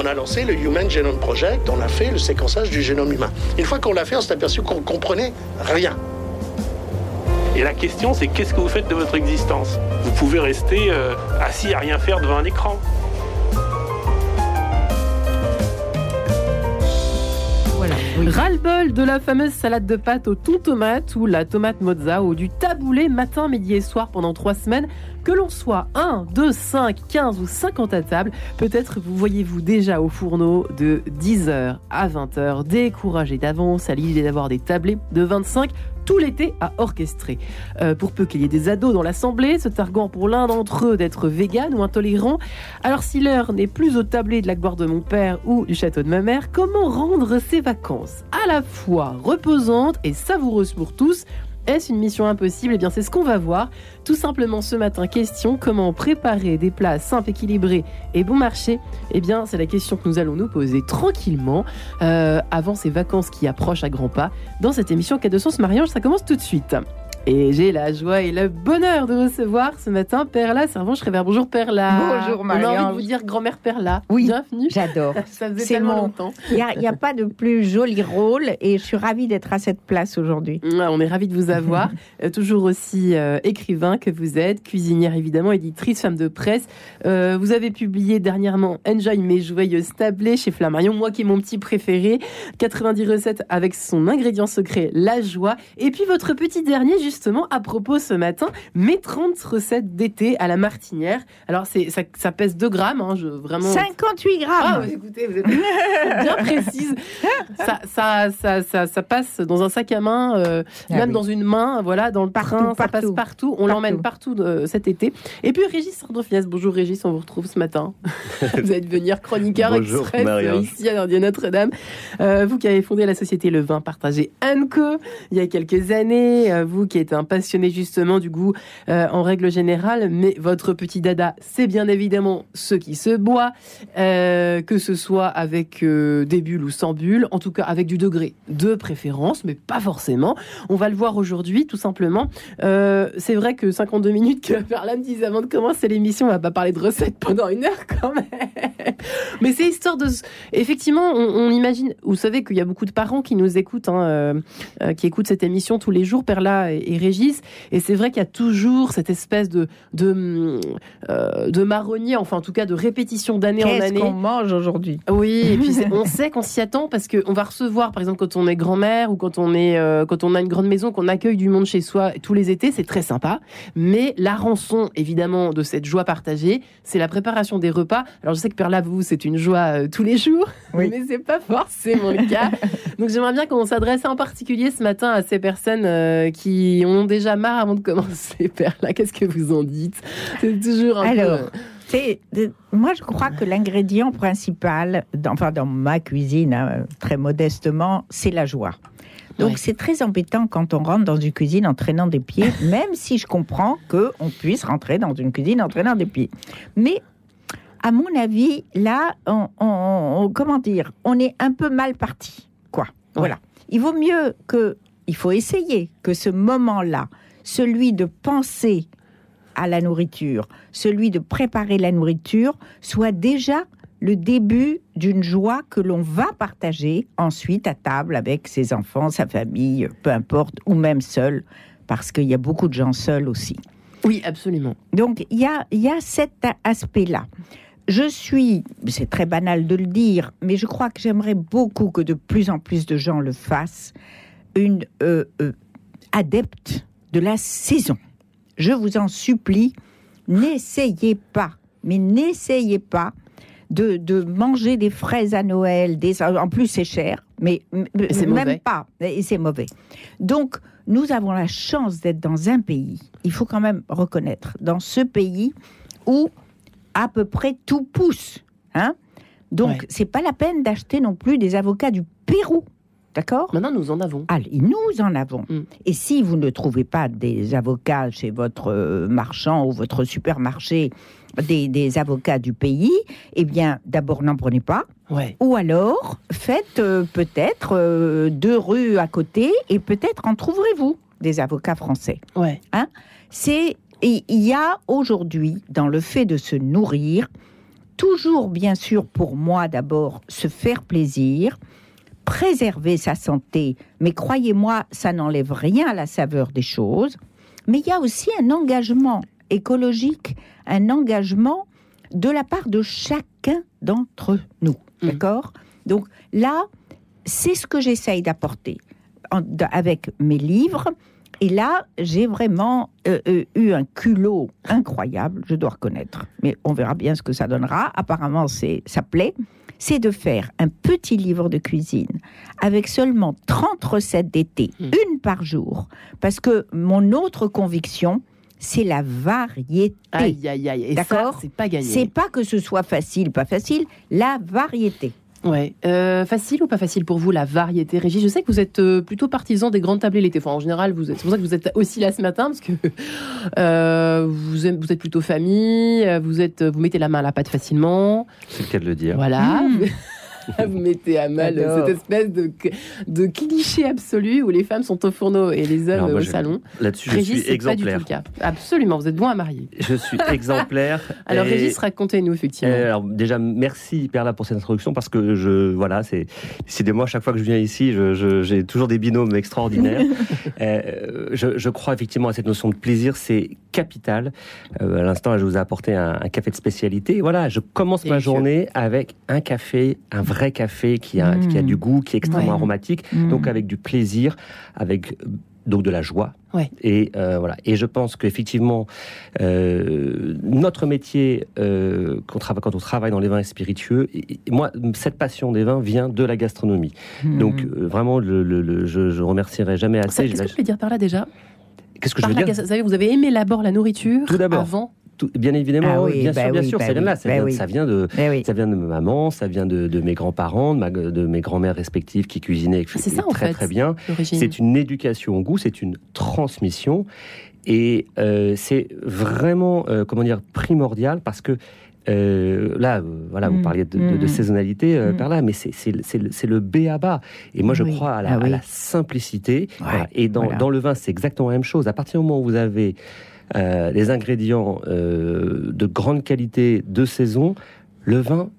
On a lancé le Human Genome Project, on a fait le séquençage du génome humain. Une fois qu'on l'a fait, on s'est aperçu qu'on comprenait rien. Et la question, c'est qu'est-ce que vous faites de votre existence? Vous pouvez rester euh, assis à rien faire devant un écran. Voilà. Ras-le-bol de la fameuse salade de pâtes au thon tomate ou la tomate mozza ou du taboulé matin, midi et soir pendant trois semaines. Que l'on soit 1, 2, 5, 15 ou 50 à table, peut-être vous voyez-vous déjà au fourneau de 10h à 20h, découragé d'avance à l'idée d'avoir des tablés de 25 tout l'été à orchestrer. Euh, pour peu qu'il y ait des ados dans l'assemblée, se targuant pour l'un d'entre eux d'être vegan ou intolérant. Alors si l'heure n'est plus au tablé de la gloire de mon père ou du château de ma mère, comment rendre ces vacances à la fois reposantes et savoureuses pour tous est-ce une mission impossible? Eh bien, c'est ce qu'on va voir. Tout simplement ce matin, question comment préparer des plats simples, équilibrés et bon marché? Eh bien, c'est la question que nous allons nous poser tranquillement euh, avant ces vacances qui approchent à grands pas dans cette émission Cas de Sens Mariage. Ça commence tout de suite. Et j'ai la joie et le bonheur de recevoir ce matin Perla Servan Schreiber. Bonjour Perla. Bonjour, On a envie de vous dire grand-mère Perla. Oui, Bienvenue. J'adore. Ça faisait tellement mon- longtemps. Il n'y a, pas de plus joli rôle et je suis ravie d'être à cette place aujourd'hui. Ouais, on est ravis de vous avoir. Euh, toujours aussi euh, écrivain que vous êtes, cuisinière évidemment, éditrice, femme de presse. Euh, vous avez publié dernièrement Enjoy mes joyeuses tablées chez Flammarion, moi qui est mon petit préféré. 90 recettes avec son ingrédient secret, la joie. Et puis votre petit dernier justement à propos ce matin, mes 30 recettes d'été à la martinière. Alors c'est ça, ça pèse 2 grammes, hein, je, vraiment. 58 grammes Ah, écoutez, vous êtes bien précise. Ça, ça, ça, ça, ça passe dans un sac à main, euh, Ah même oui. dans une main, voilà, dans le Partout, train, ça partout. passe partout. On l'emmène partout euh, cet été. Et puis Régis Sardoffias, bonjour Régis, on vous retrouve ce matin. vous êtes venir chroniqueur Bonjour, express Marianne. ici à Notre-Dame. Euh, vous qui avez fondé la société Le Vin Partagé Co il y a quelques années, euh, vous qui êtes un passionné justement du goût euh, en règle générale, mais votre petit dada, c'est bien évidemment ce qui se boit, euh, que ce soit avec euh, des bulles ou sans bulles, en tout cas avec du degré de préférence, mais pas forcément. On va le voir aujourd'hui, tout simplement. C'est vrai que 52 minutes que Perla me disait avant de commencer l'émission, on va pas parler de recettes pendant une heure quand même. Mais c'est histoire de... Effectivement, on, imagine, vous savez qu'il y a beaucoup de parents qui nous écoutent, hein, qui écoutent cette émission tous les jours, Perla et, et Régis, et c'est vrai qu'il y a toujours cette espèce de, de, euh, de marronnier, enfin en tout cas de répétition d'année en Qu'est-ce année. qu'on mange aujourd'hui? Oui, et puis on sait qu'on s'y attend parce qu'on va recevoir, par exemple, quand on est grand-mère ou quand on est, euh, quand on a une grande maison, qu'on accueille du monde chez soi tous les étés, c'est très sympa. Mais la rançon, évidemment, de cette joie partagée, c'est la préparation des repas. Alors je sais que Perla, vous, c'est une joie euh, tous les jours, Oui. mais c'est pas forcément le cas. Donc j'aimerais bien qu'on s'adresse en particulier ce matin à ces personnes euh, qui ont déjà marre avant de commencer. Perla, qu'est-ce que vous en dites? C'est toujours un peu, Alors, c'est de- moi je crois que l'ingrédient principal, dans, enfin dans ma cuisine, hein, très modestement, c'est la joie. Donc Ouais. c'est très embêtant quand on rentre dans une cuisine en traînant des pieds, même si je comprends que on puisse rentrer dans une cuisine en traînant des pieds. Mais à mon avis, là, on, on- on- comment dire, on est un peu mal parti, quoi. Voilà. Il vaut mieux que, il faut essayer que ce moment-là, celui de penser à la nourriture, celui de préparer la nourriture, soit déjà le début d'une joie que l'on va partager ensuite à table avec ses enfants, sa famille, peu importe, ou même seul, parce qu'il y a beaucoup de gens seuls aussi. Oui, absolument. Donc il y a, il y a cet aspect-là. Je suis, c'est très banal de le dire, mais je crois que j'aimerais beaucoup que de plus en plus de gens le fassent, une euh, euh, adepte de la saison. Je vous en supplie, n'essayez pas, mais n'essayez pas de, de manger des fraises à Noël. Des, en plus, c'est cher, mais même mauvais. pas, et c'est mauvais. Donc, nous avons la chance d'être dans un pays, il faut quand même reconnaître, dans ce pays où à peu près tout pousse. Hein Donc, Ouais. c'est pas la peine d'acheter non plus des avocats du Pérou. D'accord? Maintenant, nous en avons. Allez, nous en avons. Mm. Et si vous ne trouvez pas des avocats chez votre euh, marchand ou votre supermarché, des, des avocats du pays, eh bien, d'abord, n'en prenez pas. Ouais. Ou alors, faites euh, peut-être euh, deux rues à côté et peut-être en trouverez-vous des avocats français. Ouais. C'est il il y a aujourd'hui dans le fait de se nourrir toujours bien sûr pour moi d'abord se faire plaisir, préserver sa santé, mais croyez-moi, ça n'enlève rien à la saveur des choses, mais il y a aussi un engagement écologique, un engagement de la part de chacun d'entre nous, Mm. d'accord? Donc là, c'est ce que j'essaye d'apporter avec mes livres. Et là, j'ai vraiment euh, euh, eu un culot incroyable, je dois reconnaître. Mais on verra bien ce que ça donnera. Apparemment, c'est ça plaît. C'est de faire un petit livre de cuisine avec seulement 30 recettes d'été, Mm. une par jour. Parce que mon autre conviction, c'est la variété. Aïe, aïe, aïe. D'accord? c'est pas gagné. C'est pas que ce soit facile, pas facile, la variété. Ouais. Euh, facile ou pas facile pour vous la variété, Régis Je sais que vous êtes euh, plutôt partisan des grandes tablées l'été. Enfin, en général, vous êtes. C'est pour ça que vous êtes aussi là ce matin parce que euh, vous, aimez- vous êtes plutôt famille. Vous êtes, vous mettez la main à la pâte facilement. C'est le cas de le dire. Voilà. Mmh. vous mettez à mal cette espèce de, de cliché absolu où les femmes sont au fourneau et les hommes Alors, moi, au je- salon. Là-dessus, je Régis, suis c'est pas du tout exemplaire. le cas. Absolument, vous êtes bon à marier. Je suis exemplaire. Alors, Et- Régis, racontez-nous effectivement. Euh, alors déjà merci Perla pour cette introduction parce que je voilà c'est décidément à chaque fois que je viens ici je- je- j'ai toujours des binômes extraordinaires. Euh, je, je crois effectivement à cette notion de plaisir c'est capital. Euh, à l'instant je vous ai apporté un, un café de spécialité. Et voilà je commence ma journée avec un café un vrai café qui a Mm. qui a du goût qui est extrêmement Ouais. aromatique Mm. donc avec du plaisir avec donc de la joie Ouais. et euh, voilà et je pense qu'effectivement euh, notre métier euh, travaille quand on travaille dans les vins spiritueux et, et moi cette passion des vins vient de la gastronomie Mm. donc vraiment le, le- le- je, je remercierai jamais assez Qu'est-ce Je- que vous voulez dire par là déjà? Qu'est-ce que je veux la dire Vous avez aimé d'abord la nourriture Tout d'abord. avant Tout- bien évidemment Ah oui, bien bah sûr bien oui, sûr bah ça vient de là oui, ça, bah vient, oui. ça vient de ça vient de ma maman ça vient de, de mes grands-parents de, ma- de mes grands-mères respectives qui cuisinaient Ah, c'est ça, en très fait. très bien. C'est une éducation au goût, c'est une transmission. Et euh, c'est vraiment, euh, comment dire, primordial parce que euh, là, euh, voilà, vous Mm, parliez de, de- de mm, saisonnalité euh, mm. par là, mais c'est le- B à bas. Et moi, je Oui, crois à la, ah à oui. la simplicité. Ouais, Voilà. Et dans, voilà. dans le vin, c'est exactement la même chose. À partir du moment où vous avez euh, les ingrédients euh, de grande qualité, de saison, le vin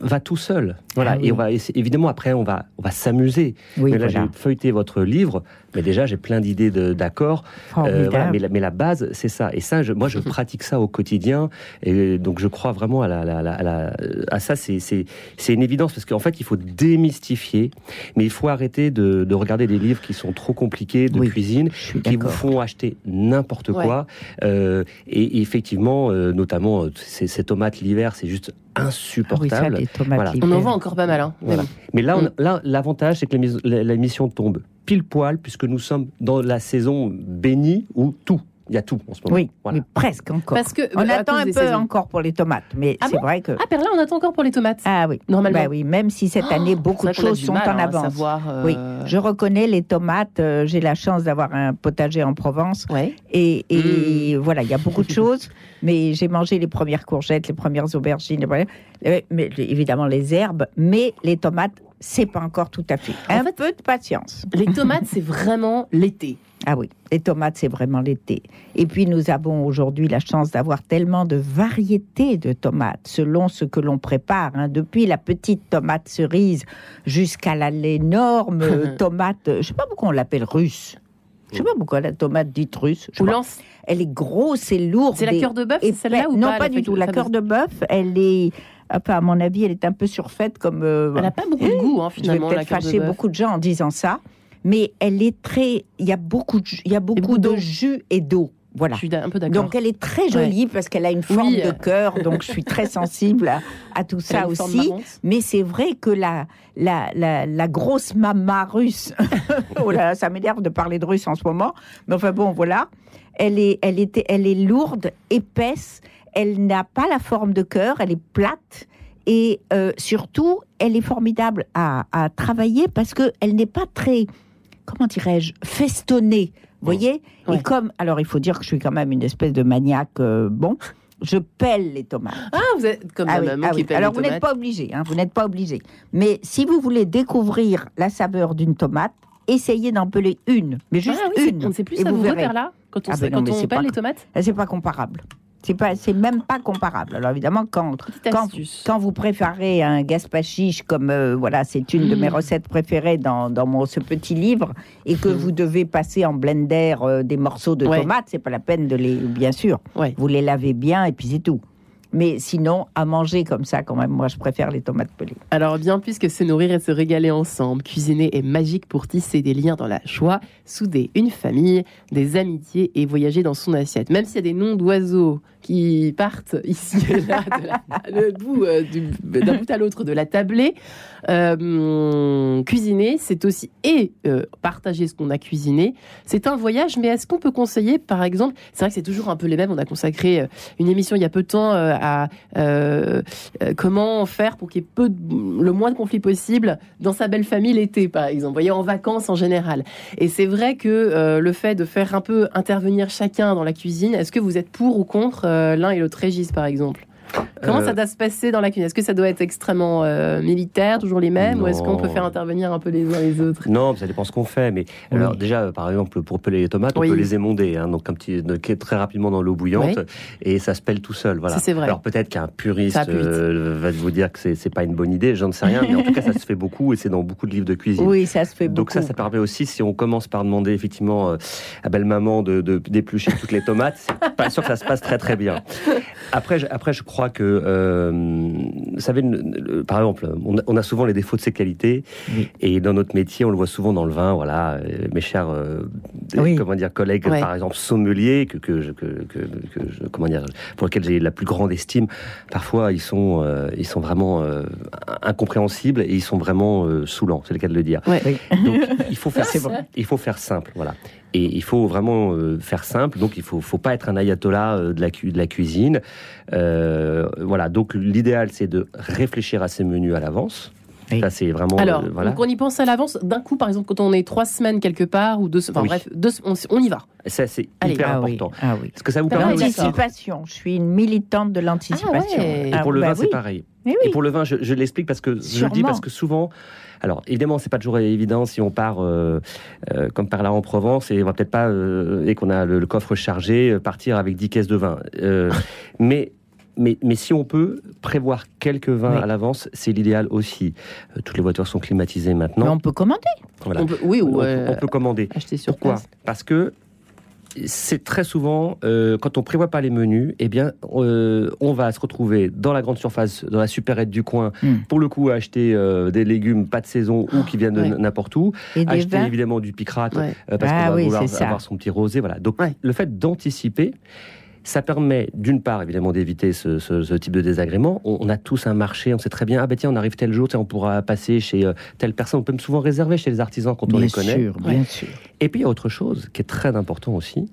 va tout seul. Voilà. Ah oui. Et on va, essayer- évidemment, après, on va, on va s'amuser. Oui, mais là, voilà. j'ai feuilleté votre livre, mais déjà, j'ai plein d'idées de- d'accords. Euh, voilà, mais, la, mais la base, c'est ça. Et ça, je, moi, je pratique ça au quotidien. Et donc, je crois vraiment à, la, la- la- à la- à ça. C'est c'est- c'est une évidence parce qu'en fait, il faut démystifier. Mais il faut arrêter de, de regarder des livres qui sont trop compliqués de Oui, cuisine, Je suis qui vous font acheter n'importe Ouais. quoi. Euh, et, effectivement, euh, notamment, euh, ces, ces tomates l'hiver, c'est juste Ah oui, ça, insupportable. les tomates Voilà. On en voit encore pas mal. Hein. Mais Voilà. bon. Mais là, on- Mm. là, l'avantage, c'est que la- la l'émission tombe pile poil, puisque nous sommes dans la saison bénie où tout, il y a tout en ce moment. Oui, Voilà. mais presque encore. Parce que, On attend un peu saisons. encore pour les tomates, mais Ah c'est bon vrai que. Ah, Perla, on attend encore pour les tomates. Ah oui, Normalement. Bah oui, même si cette année beaucoup de choses sont mal, en hein, avance. savoir, euh, Oui, je reconnais les tomates. euh, J'ai la chance d'avoir un potager en Provence. Ouais. Et, et Mm. voilà, il y a beaucoup de choses. Mais j'ai mangé les premières courgettes, les premières aubergines, les premières- euh, mais évidemment les herbes. Mais les tomates, c'est pas encore tout à fait. En Un fait- peu de patience. Les tomates, c'est vraiment l'été. Ah oui, les tomates, c'est vraiment l'été. Et puis nous avons aujourd'hui la chance d'avoir tellement de variétés de tomates selon ce que l'on prépare, hein. depuis la petite tomate cerise jusqu'à l'énorme tomate, je sais pas pourquoi on l'appelle russe. Je sais pas pourquoi la tomate dite russe. Je. Elle est grosse et lourde. C'est la cœur de bœuf, celle-là ou Non, pas pas, du tout. La cœur de bœuf, elle est, enfin, à mon avis, elle est un peu surfaite comme. euh, Elle n'a pas beaucoup de goût, hein, je vais finalement, peut-être de fâcher beaucoup de gens en disant ça, mais elle est très. Il y a beaucoup de, il y a beaucoup beaucoup de jus et d'eau. Voilà. Je suis un peu d'accord. Donc elle est très jolie parce qu'elle a une forme Oui, de cœur, donc je suis très sensible à, à tout Elle ça aussi. Mais c'est vrai que la, la, la, la grosse mama russe, oh là là, ça m'énerve de parler de russe en ce moment, mais enfin bon, voilà, elle est, elle était, elle est lourde, épaisse, elle n'a pas la forme de cœur, elle est plate Et euh, surtout, elle est formidable à, à travailler parce qu'elle n'est pas très, comment dirais-je, festonnée. Vous voyez? Ouais. Et comme, alors il faut dire que je suis quand même une espèce de maniaque, euh, bon, je pèle les tomates. Ah, vous êtes comme Ah ma oui, maman ah qui oui. pèle Alors les vous n'êtes pas obligé, hein, vous n'êtes pas obligé. Mais si vous voulez découvrir la saveur d'une tomate, essayez d'en peler une, mais juste Ah oui, c'est- une. on ne sait plus et vous savourer verrez. là quand on, Ah sait- ben non, quand on pèle les tomates. Ah, C'est pas comparable. C'est pas, c'est même pas comparable. Alors évidemment, quand quand, vous préparez un gaspachiche comme euh, voilà, c'est une de mes Mm. recettes préférées dans, dans mon ce petit livre et que Mm. vous devez passer en blender euh, des morceaux de Ouais. tomates, c'est pas la peine de les bien sûr. Ouais. Vous les lavez bien et puis c'est tout. Mais sinon, à manger comme ça, quand même, moi, je préfère les tomates pelées. Alors bien plus que se nourrir et se régaler ensemble, cuisiner est magique pour tisser des liens dans la joie, souder une famille, des amitiés et voyager dans son assiette. Même s'il y a des noms d'oiseaux qui partent ici et là, euh, du- d'un bout à l'autre de la tablée, euh, cuisiner, c'est aussi et euh, partager ce qu'on a cuisiné. C'est un voyage, mais est-ce qu'on peut conseiller, par exemple, c'est vrai que c'est toujours un peu les mêmes. On a consacré une émission il y a peu de temps euh, euh, comment faire pour qu'il y ait le moins de conflits possible dans sa belle famille l'été, par exemple. Voyez, en vacances en général. Et c'est vrai que euh, le fait de faire un peu intervenir chacun dans la cuisine, est-ce que vous êtes pour ou contre l'un et l'autre régis, par exemple? Comment Euh, ça doit se passer dans la cuisine? Est-ce que ça doit être extrêmement euh, militaire, toujours les mêmes, ou est-ce qu'on peut faire intervenir un peu les uns les autres? Non, ça dépend ce qu'on fait. Mais Oui. alors déjà, euh, par exemple, pour peler les tomates, Oui. on peut les émonder, hein, donc un petit, très rapidement dans l'eau bouillante, Oui. et ça se pèle tout seul. Voilà. C'est vrai. Alors peut-être qu'un puriste va euh, vous dire que c'est pas une bonne idée, j'en sais rien, mais en tout cas, ça se fait beaucoup et c'est dans beaucoup de livres de cuisine. Oui, ça se fait Donc beaucoup. ça, ça permet aussi, si on commence par demander effectivement à belle maman de de- d'éplucher toutes les tomates, c'est pas sûr que ça se passe très très bien. Après, je, après, je crois que, euh, vous savez, par exemple, on a, on a souvent les défauts de ses qualités, Oui. et dans notre métier, on le voit souvent dans le vin. Voilà, euh, mes chers, euh, Oui. comment dire, collègues, Ouais. par exemple, sommeliers, que que, je- que, que, je- comment dire, pour lesquels j'ai la plus grande estime. Parfois, ils sont, euh, ils sont vraiment euh, incompréhensibles et ils sont vraiment euh, saoulants. C'est le cas de le dire. Ouais. Oui. Donc, il faut faire, bon. il faut faire simple, voilà. Et il faut vraiment euh, faire simple. Donc, il faut, faut pas être un ayatollah euh, de la, cu- de la cuisine. Euh, voilà. Donc, l'idéal, c'est de réfléchir à ses menus à l'avance. Oui. Ça, c'est vraiment. Alors, euh, voilà. donc on y pense à l'avance d'un coup, par exemple, quand on est trois semaines quelque part ou deux, enfin Oui. bref, deux- on, on y va. Ça, c'est Allez. hyper ah oui, important. ah oui. Parce que ça vous Ah permet. L'anticipation. Je suis une militante de l'anticipation. Ah ouais. Et pour le bah vin, c'est oui. pareil. Mais Et pour le vin, je, je l'explique parce que je le dis parce que souvent, alors évidemment, c'est pas toujours évident si on part euh, euh, comme par là en Provence et on va peut-être pas euh, et qu'on a le, le coffre chargé euh, partir avec 10 caisses de vin. Euh, mais mais, mais si on peut prévoir quelques vins Oui. à l'avance, c'est l'idéal aussi. Euh, toutes les voitures sont climatisées Mais maintenant. on peut commander. Voilà. On peut- oui, On ou peut- euh, on peut commander. acheter sur Pourquoi? place. Parce que c'est très souvent, euh, quand on prévoit pas les menus, eh bien, euh, on va se retrouver dans la grande surface, dans la supérette du coin, Hmm. pour le coup, à acheter euh, des légumes pas de saison ou qui viennent de Ouais. n'importe où, Et acheter évidemment du picrate Ouais. euh, parce Ah qu'on va oui, vouloir avoir son petit rosé, voilà. Donc, Ouais. le fait d'anticiper. Ça permet d'une part évidemment d'éviter ce, ce- ce type de désagrément. On, on a tous un marché, on sait très bien, ah ben tiens, on arrive tel jour, tiens, on pourra passer chez euh, telle personne. On peut même souvent réserver chez les artisans quand on Bien les connaît. sûr, bien sûr. Et puis il y a autre chose qui est très important aussi,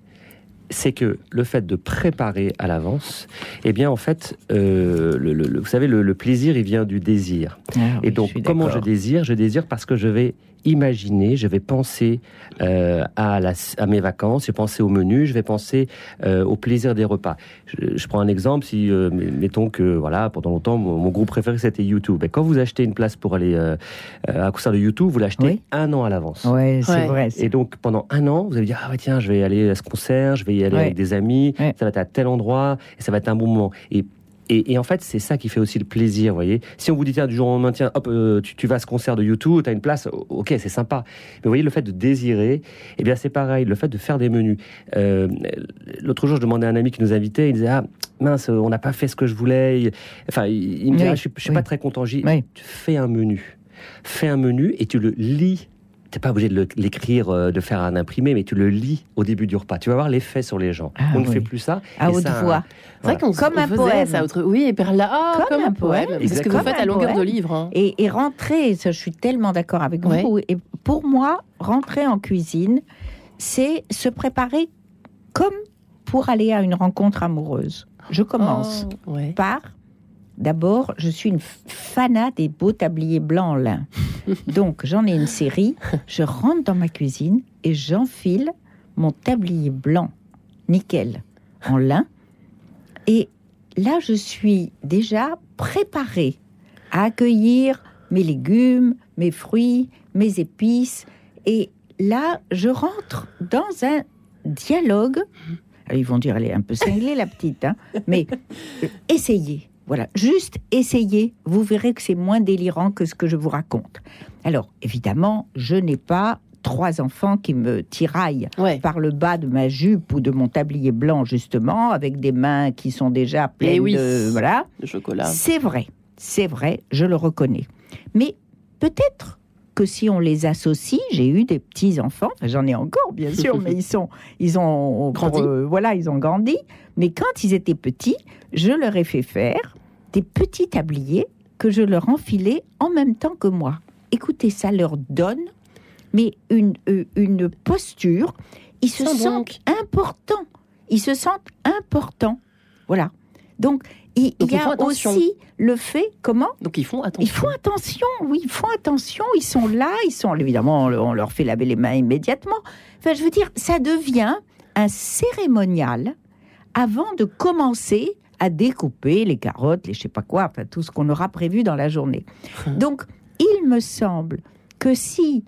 c'est que le fait de préparer à l'avance, eh bien en fait, euh, le, le- le- vous savez, le, le plaisir, il vient du désir. Ah Et donc, je comment je désire? Je désire parce que je vais imaginer, je vais penser euh, à, la- à mes vacances, je vais penser au menu, je vais penser euh, au plaisir des repas. Je, je prends un exemple, si euh, mettons que voilà, pendant longtemps, mon, mon groupe préféré c'était YouTube. Ben, quand vous achetez une place pour aller euh, à un concert de YouTube, vous l'achetez Oui. un an à l'avance. Ouais, c'est Ouais. vrai. Et donc pendant un an, vous allez dire ah ouais tiens, je vais aller à ce concert, je vais y aller Ouais. avec des amis, Ouais. ça va être à tel endroit et ça va être un bon moment. Et et, et en fait, c'est ça qui fait aussi le plaisir, vous voyez. Si on vous dit, tiens, du jour au lendemain, tiens, hop, euh, tu, tu vas à ce concert de YouTube, tu as une place, ok, c'est sympa. Mais vous voyez, le fait de désirer, eh bien, c'est pareil, le fait de faire des menus. Euh, L'autre jour, je demandais à un ami qui nous invitait, il disait, ah, mince, on n'a pas fait ce que je voulais. Enfin, il, me dit, Oui, ah, je suis, je suis oui. pas très content. J'ai dit, Oui. tu fais un menu. Fais un menu et tu le lis. T'es pas obligé de l'écrire, euh, de faire un imprimé, mais tu le lis au début du repas. Tu vas voir l'effet sur les gens. Ah on ne fait plus ça. À Et haute ça- voix. C'est vrai qu'on Comme on un poème. ça autre- Oui, et par là, ah, Comme comme, un poème. poème. C'est ce que vous faites à longueur de livre. hein. Et, et rentrer, ça, je suis tellement d'accord avec Ouais. vous. Et pour moi, rentrer en cuisine, c'est se préparer comme pour aller à une rencontre amoureuse. Je commence Oh, ouais. par d'abord, je suis une fanat des beaux tabliers blancs en lin. Donc, j'en ai une série. Je rentre dans ma cuisine et j'enfile mon tablier blanc, nickel, en lin. Et là, je suis déjà préparée à accueillir mes légumes, mes fruits, mes épices. Et là, je rentre dans un dialogue. Alors, ils vont dire, elle est un peu cinglée, la petite, hein, mais euh, essayez. Voilà, juste essayez. Vous verrez que c'est moins délirant que ce que je vous raconte. Alors, évidemment, je n'ai pas trois enfants qui me tiraillent Ouais. par le bas de ma jupe ou de mon tablier blanc, justement, avec des mains qui sont déjà pleines Eh oui. de... Voilà. Chocolat. C'est vrai, c'est vrai, je le reconnais. Mais peut-être que si on les associe, j'ai eu des petits enfants, enfin, j'en ai encore bien sûr, mais ils sont, ils ont Grandi. euh, voilà, ils ont grandi. Mais quand ils étaient petits, je leur ai fait faire des petits tabliers que je leur enfilais en même temps que moi. Écoutez, ça leur donne, mais une, euh, une posture. Ils se sentent importants. Ils se sentent importants. Voilà. Donc, il, y a aussi le fait, comment Donc ils font attention. Ils font attention, oui, ils font attention, ils sont là, ils sont, évidemment, on on leur fait laver les mains immédiatement. Enfin, je veux dire, ça devient un cérémonial avant de commencer à découper les carottes, les je sais pas quoi, enfin, tout ce qu'on aura prévu dans la journée. Donc, il me semble que si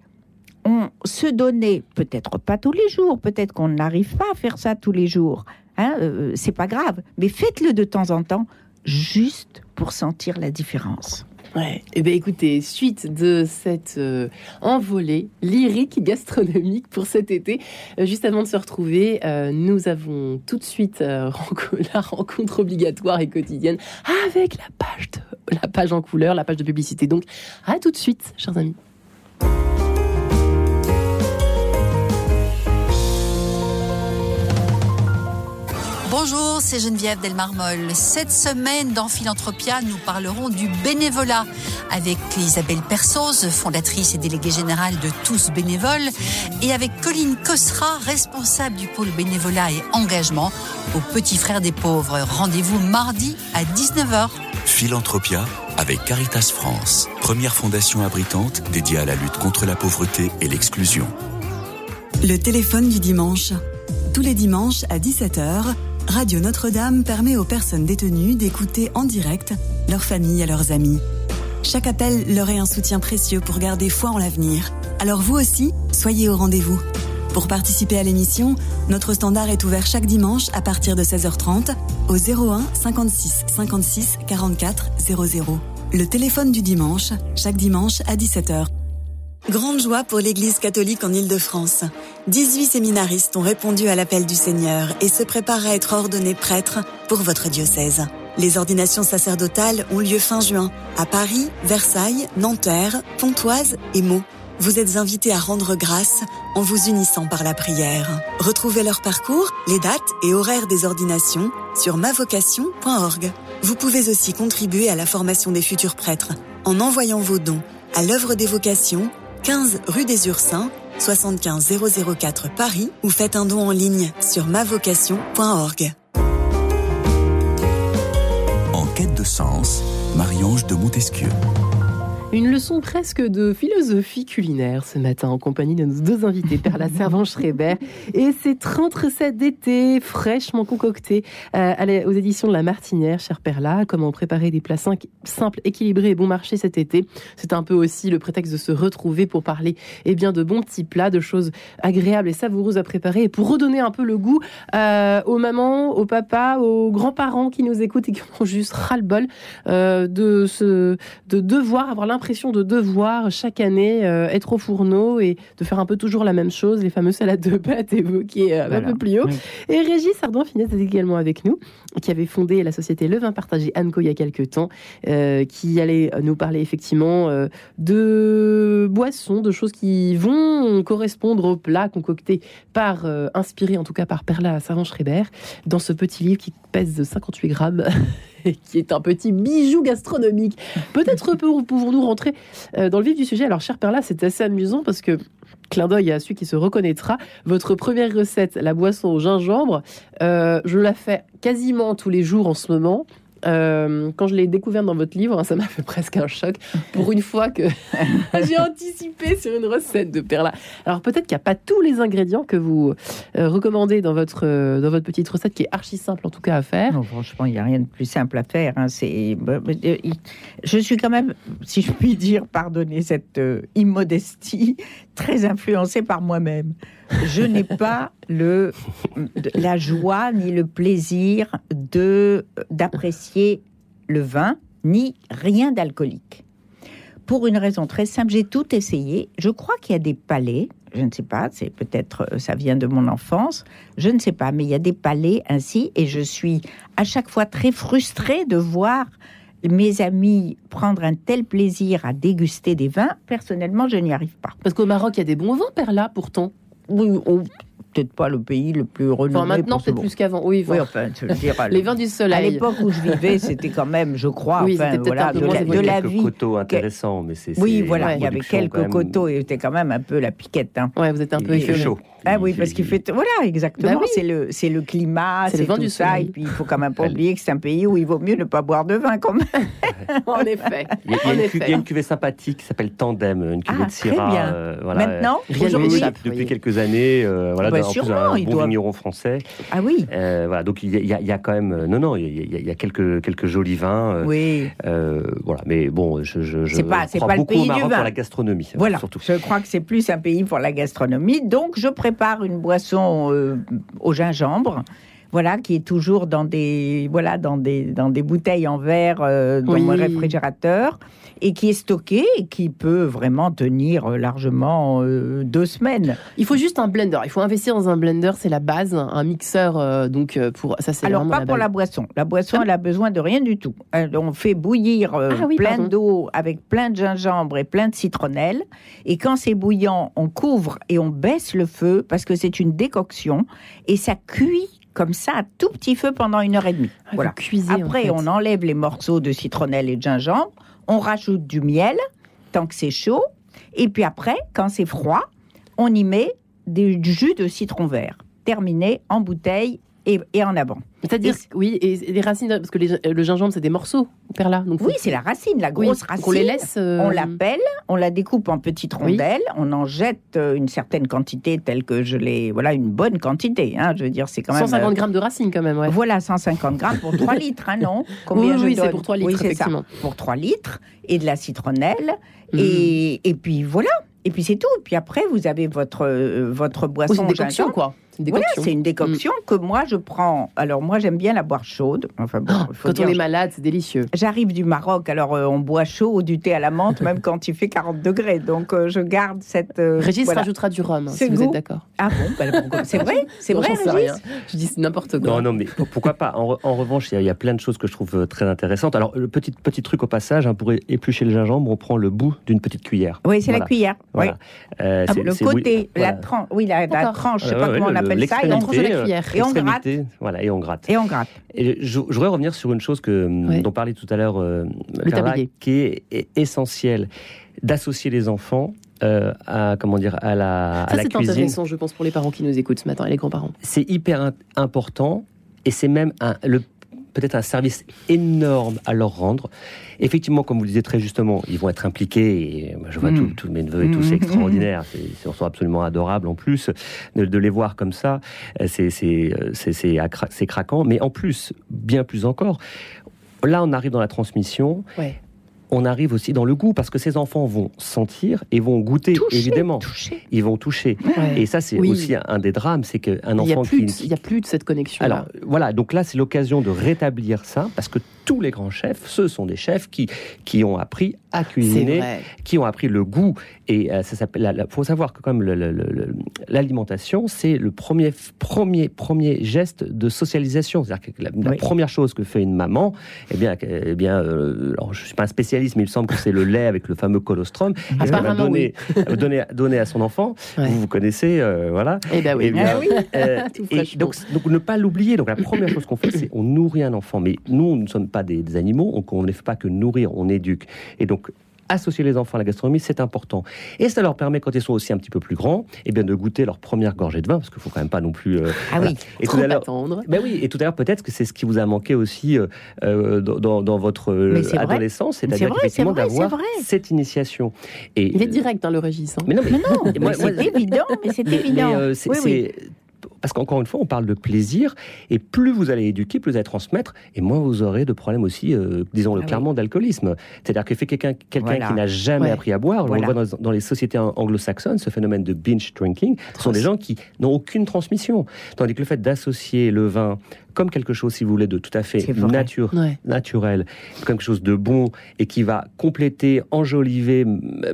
on se donnait, peut-être pas tous les jours, peut-être qu'on n'arrive pas à faire ça tous les jours, hein, euh, c'est pas grave, mais faites-le de temps en temps, juste pour sentir la différence. Ouais. Eh bien, écoutez, suite de cette euh, envolée lyrique gastronomique pour cet été, euh, juste avant de se retrouver, euh, nous avons tout de suite la rencontre obligatoire et quotidienne avec la page, la page en couleur, la page de publicité. Donc, à tout de suite, chers amis. Bonjour, c'est Geneviève Delmarmol. Cette semaine, dans Philanthropia, nous parlerons du bénévolat avec Isabelle Persos, fondatrice et déléguée générale de Tous Bénévoles, et avec Colline Cosra, responsable du pôle bénévolat et engagement au Petit Frère des Pauvres. Rendez-vous mardi à 19h. Philanthropia avec Caritas France, première fondation abritante dédiée à la lutte contre la pauvreté et l'exclusion. Le téléphone du dimanche. Tous les dimanches à 17h, Radio Notre-Dame permet aux personnes détenues d'écouter en direct leur famille et leurs amis. Chaque appel leur est un soutien précieux pour garder foi en l'avenir. Alors vous aussi, soyez au rendez-vous. Pour participer à l'émission, notre standard est ouvert chaque dimanche à partir de 16h30 au 01 56 56 44 00. Le téléphone du dimanche, chaque dimanche à 17h. Grande joie pour l'Église catholique en Île-de-France. 18 séminaristes ont répondu à l'appel du Seigneur et se préparent à être ordonnés prêtres pour votre diocèse. Les ordinations sacerdotales ont lieu fin juin à Paris, Versailles, Nanterre, Pontoise et Meaux. Vous êtes invités à rendre grâce en vous unissant par la prière. Retrouvez leur parcours, les dates et horaires des ordinations sur mavocation.org. Vous pouvez aussi contribuer à la formation des futurs prêtres en envoyant vos dons à l'œuvre des vocations 15 rue des Ursins, 75 004 Paris ou faites un don en ligne sur mavocation.org. En quête de sens, Marie-Ange de Montesquieu. Une leçon presque de philosophie culinaire ce matin en compagnie de nos deux invités, Perla Servan-Schreiber et ses 30 recettes d'été fraîchement concoctées euh, aux éditions de La Martinière, chère Perla. Comment préparer des plats simples, équilibrés et bon marché cet été? C'est un peu aussi le prétexte de se retrouver pour parler eh bien, de bons petits plats, de choses agréables et savoureuses à préparer et pour redonner un peu le goût euh, aux mamans, aux papas, aux grands-parents qui nous écoutent et qui ont juste ras-le-bol euh, de devoir avoir l'impression de devoir chaque année euh, être au fourneau et de faire un peu toujours la même chose, les fameuses salades de pâtes évoquées euh, un Voilà. peu plus haut. Oui. Et Régis Ardouin-Finesse est également avec nous, qui avait fondé la société Le Vin Partagé Anco il y a quelques temps, euh, qui allait nous parler effectivement euh, de boissons, de choses qui vont correspondre aux plats concoctés par, inspirés en tout cas par Perla Servan-Schreiber, dans ce petit livre qui pèse 58 grammes. qui est un petit bijou gastronomique. Peut-être peu- pouvons-nous rentrer euh, dans le vif du sujet. Alors, cher Perla, c'est assez amusant parce que, clin d'œil à celui qui se reconnaîtra, votre première recette, la boisson au gingembre, euh, je la fais quasiment tous les jours en ce moment. Euh, quand je l'ai découvert dans votre livre, ça m'a fait presque un choc. Pour une fois que j'ai anticipé sur une recette de perla. Alors peut-être qu'il n'y a pas tous les ingrédients que vous euh, recommandez dans votre, euh, dans votre petite recette, qui est archi simple en tout cas à faire. Non, franchement, il n'y a rien de plus simple à faire. hein. C'est, bah, bah, je suis quand même, si je puis dire, pardonnez cette immodestie, très influencée par moi-même. Je n'ai pas le, la joie ni le plaisir de d'apprécier le vin ni rien d'alcoolique. Pour une raison très simple, j'ai tout essayé. Je crois qu'il y a des palais, je ne sais pas, c'est peut-être euh, ça vient de mon enfance, je ne sais pas, mais il y a des palais ainsi et je suis à chaque fois très frustrée de voir mes amis prendre un tel plaisir à déguster des vins. Personnellement, je n'y arrive pas. Parce qu'au Maroc, il y a des bons vins, Perla, pourtant. Oui, on- peut-être pas le pays le plus renommé. Enfin, maintenant, peut-être bon. plus qu'avant. Oui, Oui, enfin, veux dire, les vins du À soleil. l'époque où je vivais, c'était quand même, je crois, Oui, enfin, voilà, un peu de la, de la quelques vie. coteaux intéressants, mais c'est. Oui, voilà, il y avait quelques coteaux et c'était quand même un peu la piquette. Hein. Ouais, vous êtes un peu Il fait effleuré. chaud. Ah oui, parce qu'il fait voilà exactement. Bah oui. C'est le c'est le climat, C'est le vent tout du ça. soleil. Et puis il faut quand même pas oublier que c'est un pays où il vaut mieux ne pas boire de vin quand même. en effet. Il y, a, il y a En une, cu- effet. il y a une cuvée sympathique qui s'appelle Tandem, une cuvée Ah, de très Syrah. bien. euh, voilà, Maintenant, Rien ne aujourd'hui, m'échappe. depuis quelques années, euh, voilà, Bah, sûrement, un bon vigneron français. ah oui, Euh, voilà, donc il y, a- il y a- il y a quand même, euh, non, non, il y a, il y a quelques quelques jolis vins. euh, oui. euh, voilà, mais bon, je, je, je C'est pas- c'est crois pas le pays au du vin. pour la gastronomie. Voilà, surtout. je crois que c'est plus un pays pour la gastronomie. Donc, je prépare une boisson euh, au gingembre. Voilà, qui est toujours dans des, voilà, dans des, dans des bouteilles en verre euh, dans Oui. mon réfrigérateur et qui est stockée et qui peut vraiment tenir euh, largement euh, deux semaines. Il faut juste un blender. Il faut investir dans un blender, c'est la base, un mixeur. euh, donc pour ça, c'est Alors, pas pour la boisson. La boisson, elle a besoin de rien du tout. On fait bouillir euh, Ah oui, plein d'eau avec plein de gingembre et plein de citronnelle. Et quand c'est bouillant, on couvre et on baisse le feu parce que c'est une décoction. Et ça cuit comme ça à tout petit feu pendant une heure et demie. Ah, voilà. cuisez, en Après, fait. on enlève les morceaux de citronnelle et de gingembre. On rajoute du miel tant que c'est chaud. Et puis après, quand c'est froid, on y met du jus de citron vert. Terminé en bouteille et, et en avant. C'est-à-dire, oui, et les racines, parce que les- le gingembre, c'est des morceaux, Perla. Donc Oui, c'est la racine, la oui, grosse racine. On les laisse. euh, On la pèle, on la découpe en petites Oui. rondelles, on en jette euh, une certaine quantité telle que je l'ai. Voilà, une bonne quantité. Hein, je veux dire, c'est quand même. 150 euh, grammes de racines, quand même, ouais. Voilà, 150 grammes pour 3 litres, hein, non? Oui, je oui, c'est pour 3 litres, Oui, ça, effectivement. pour 3 litres, et de la citronnelle, Mhm. et, et puis voilà. Et puis c'est tout. Et puis après, vous avez votre, euh, votre Oui, boisson c'est une décoction, quoi. C'est une Voilà, décoction. c'est une décoction que moi je prends. Alors moi j'aime bien la boire chaude. Enfin bon, Oh, faut quand dire, on est malade, c'est délicieux. J'arrive du Maroc, alors euh, on boit chaud ou du thé à la menthe, même quand il fait 40 degrés. Donc euh, je garde cette. euh, Régis voilà. rajoutera du rhum, hein, Ce si vous êtes d'accord. Ah bon bah, C'est vrai C'est vrai, Régis rien. Je dis n'importe quoi. Non, non, mais pour- pourquoi pas? En, re- en revanche, il y, a- il y a plein de choses que je trouve euh, très intéressantes. Alors, le petit, petit truc au passage, hein, pour éplucher le gingembre, on prend le bout d'une petite cuillère. Oui, c'est la cuillère. Voilà. Euh, Oui. c'est- le côté, oui, la tranche, oui, la, la D'accord. tranche, je sais pas comment on appelle ça, et on, la euh, cuillère. Et on gratte. Voilà, et on gratte. et on gratte. Et je, je voudrais revenir sur une chose que, Ouais. dont parlait tout à l'heure euh, tablier. qui est, est essentielle, d'associer les enfants euh, à comment dire à la, à Ça, la c'est cuisine. intéressant, je pense, pour les parents qui nous écoutent ce matin et les grands-parents. C'est hyper important et c'est même un, le peut-être un service énorme à leur rendre. Effectivement, comme vous le disiez très justement, ils vont être impliqués. Et moi, je vois Mm. tous- mes neveux et tout, c'est Mm. extraordinaire. C'est- Ils sont absolument adorables en plus de, de les voir comme ça. euh, C'est c'est euh, c'est c'est c'est craquant. Mais en plus, bien plus encore, là, on arrive dans la transmission. Ouais. On arrive aussi dans le goût parce que ces enfants vont sentir et vont goûter Toucher, évidemment. toucher. Ils vont toucher. Ouais. Et ça, c'est Oui. aussi un, des drames, c'est qu'un Il n'y a, enfant plus qui, de- il y a plus de cette connexion. alors voilà, donc là c'est l'occasion de rétablir ça parce que tous les grands chefs, ce sont des chefs qui qui ont appris à cuisiner, qui ont appris le goût et euh, ça s'appelle. Il faut savoir que comme l'alimentation, c'est le premier premier premier geste de socialisation. C'est-à-dire que la, première chose que fait une maman, eh bien, eh bien, euh, alors je suis pas un spécialiste, mais il me semble que c'est le lait avec le fameux colostrum. Qu'est-ce qu'elle va donner, donner donner à son enfant. Ouais. Vous vous connaissez, euh, voilà. Eh ben oui. Eh bien, Ah oui. euh, et donc, donc ne pas l'oublier. Donc la première chose qu'on fait, c'est on nourrit un enfant. Mais nous, nous sommes pas des, des animaux, donc on ne fait pas que nourrir, on éduque. Et donc associer les enfants à la gastronomie, c'est important. Et ça leur permet, quand ils sont aussi un petit peu plus grands, eh bien, de goûter leur première gorgée de vin, parce qu'il faut quand même pas non plus. euh, Ah oui, Et Trop tout à l'heure, attendre. ben oui, et tout à l'heure, peut-être que c'est ce qui vous a manqué aussi euh, euh, dans, dans- dans votre Mais c'est vrai. adolescence, C'est c'est-à-dire vrai, qu'effectivement c'est vrai, d'avoir c'est vrai. cette initiation. Et, Il est direct, hein, le Régis. hein. Mais non, mais, Mais non, c'est évident, mais c'est évident. euh, c'est- Oui, oui. Parce qu'encore une fois, on parle de plaisir, et plus vous allez éduquer, plus vous allez transmettre, et moins vous aurez de problèmes aussi, euh, disons-le Ah clairement, d'alcoolisme. C'est-à-dire que fait quelqu'un Voilà. qui n'a jamais Ouais. appris à boire, Voilà. on le voit dans, dans les sociétés an- anglo-saxonnes, ce phénomène de binge drinking, ce sont des gens qui n'ont aucune transmission. Tandis que le fait d'associer le vin comme quelque chose, si vous voulez, de tout à fait nature, Ouais. naturel, comme quelque chose de bon et qui va compléter, enjoliver,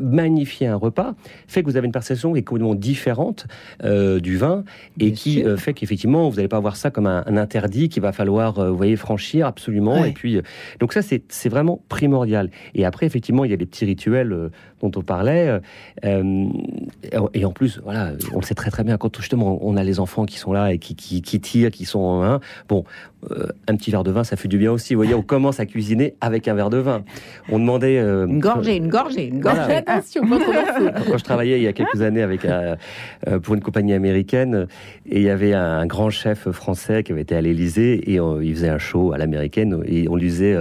magnifier un repas, fait que vous avez une perception qui est complètement différente euh, du vin et Bien qui euh, fait qu'effectivement, vous n'allez pas voir ça comme un, un interdit qu'il va falloir, euh, vous voyez, franchir absolument. Ouais. Et puis, donc ça, c'est vraiment primordial. Et après, effectivement, il y a des petits rituels dont on parlait. et en plus, voilà, on le sait très très bien, quand justement on a les enfants qui sont là et qui, qui, qui tirent, qui sont... hein, bon, euh, un petit verre de vin, ça fait du bien aussi. Vous voyez, on commence à cuisiner avec un verre de vin. On demandait... euh, Une gorgée, une gorgée, une gorgée. Voilà. Attention, trop verser. quand je travaillais il y a quelques années avec euh, euh, pour une compagnie américaine, et il y avait un, grand chef français qui avait été à l'Élysée et il faisait un show à l'américaine et on lui disait.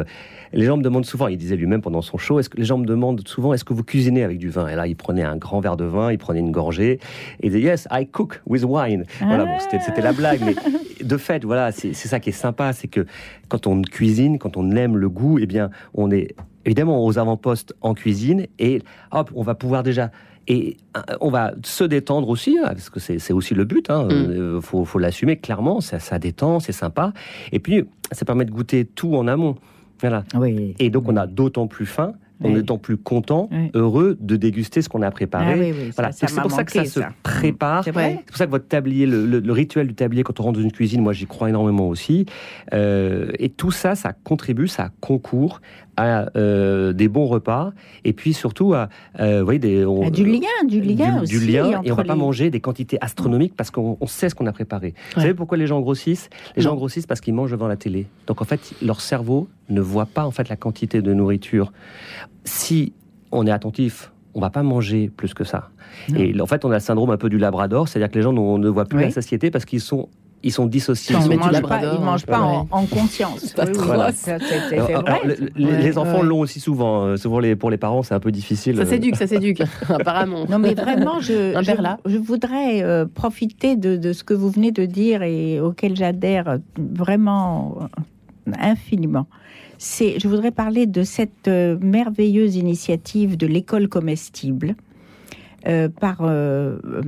Les gens me demandent souvent, il disait lui-même pendant son show, est-ce que les gens me demandent souvent, est-ce que vous cuisinez avec du vin? Et là, il prenait un grand verre de vin, il prenait une gorgée, et il disait, yes, I cook with wine. Voilà, bon, c'était, la blague, mais de fait, voilà, c'est, ça qui est sympa, c'est que quand on cuisine, quand on aime le goût, eh bien, on est évidemment aux avant-postes en cuisine, et hop, on va pouvoir déjà et euh, on va se détendre aussi, hein, parce que c'est aussi le but. Hein, Mm. euh, faut, faut l'assumer clairement. Ça, ça détend, c'est sympa. Et puis, ça permet de goûter tout en amont. Voilà. Oui. Et donc, on a d'autant plus faim, on Oui. est d'autant plus content, Oui. heureux de déguster ce qu'on a préparé. Ah oui, voilà. c'est pour ça que ça se ça. prépare. C'est pour ça que votre tablier, le, le- le rituel du tablier quand on rentre dans une cuisine, moi j'y crois énormément aussi. Euh, et tout ça, ça contribue, ça concourt à euh, des bons repas et puis surtout à, euh, vous voyez, des, on- Ah, du lien, du lien du, aussi. du lien, et on va pas manger des quantités astronomiques parce qu'on on sait ce qu'on a préparé. Vous savez pourquoi les gens grossissent? Les Non. gens grossissent parce qu'ils mangent devant la télé. Donc en fait, leur cerveau ne voit pas en fait la quantité de nourriture. Si on est attentif, on va pas manger plus que ça. Non. Et en fait, on a le syndrome un peu du Labrador, c'est-à-dire que les gens ne voient plus Oui. la satiété parce qu'ils sont ils sont dissociés. Ils ne mangent pas, labrador, ils mangent pas ouais. en, en conscience. C'est pas Oui, voilà. Ça, alors, le- les, Ouais, les enfants ouais. l'ont aussi souvent. euh, souvent les, pour les parents, c'est un peu difficile. Ça euh, s'éduque, ça s'éduque, apparemment. Non, mais vraiment, je, voudrais euh, profiter de, de ce que vous venez de dire et auquel j'adhère vraiment euh, infiniment. C'est, je voudrais parler de cette euh, merveilleuse initiative de l'école comestible euh, par euh, euh,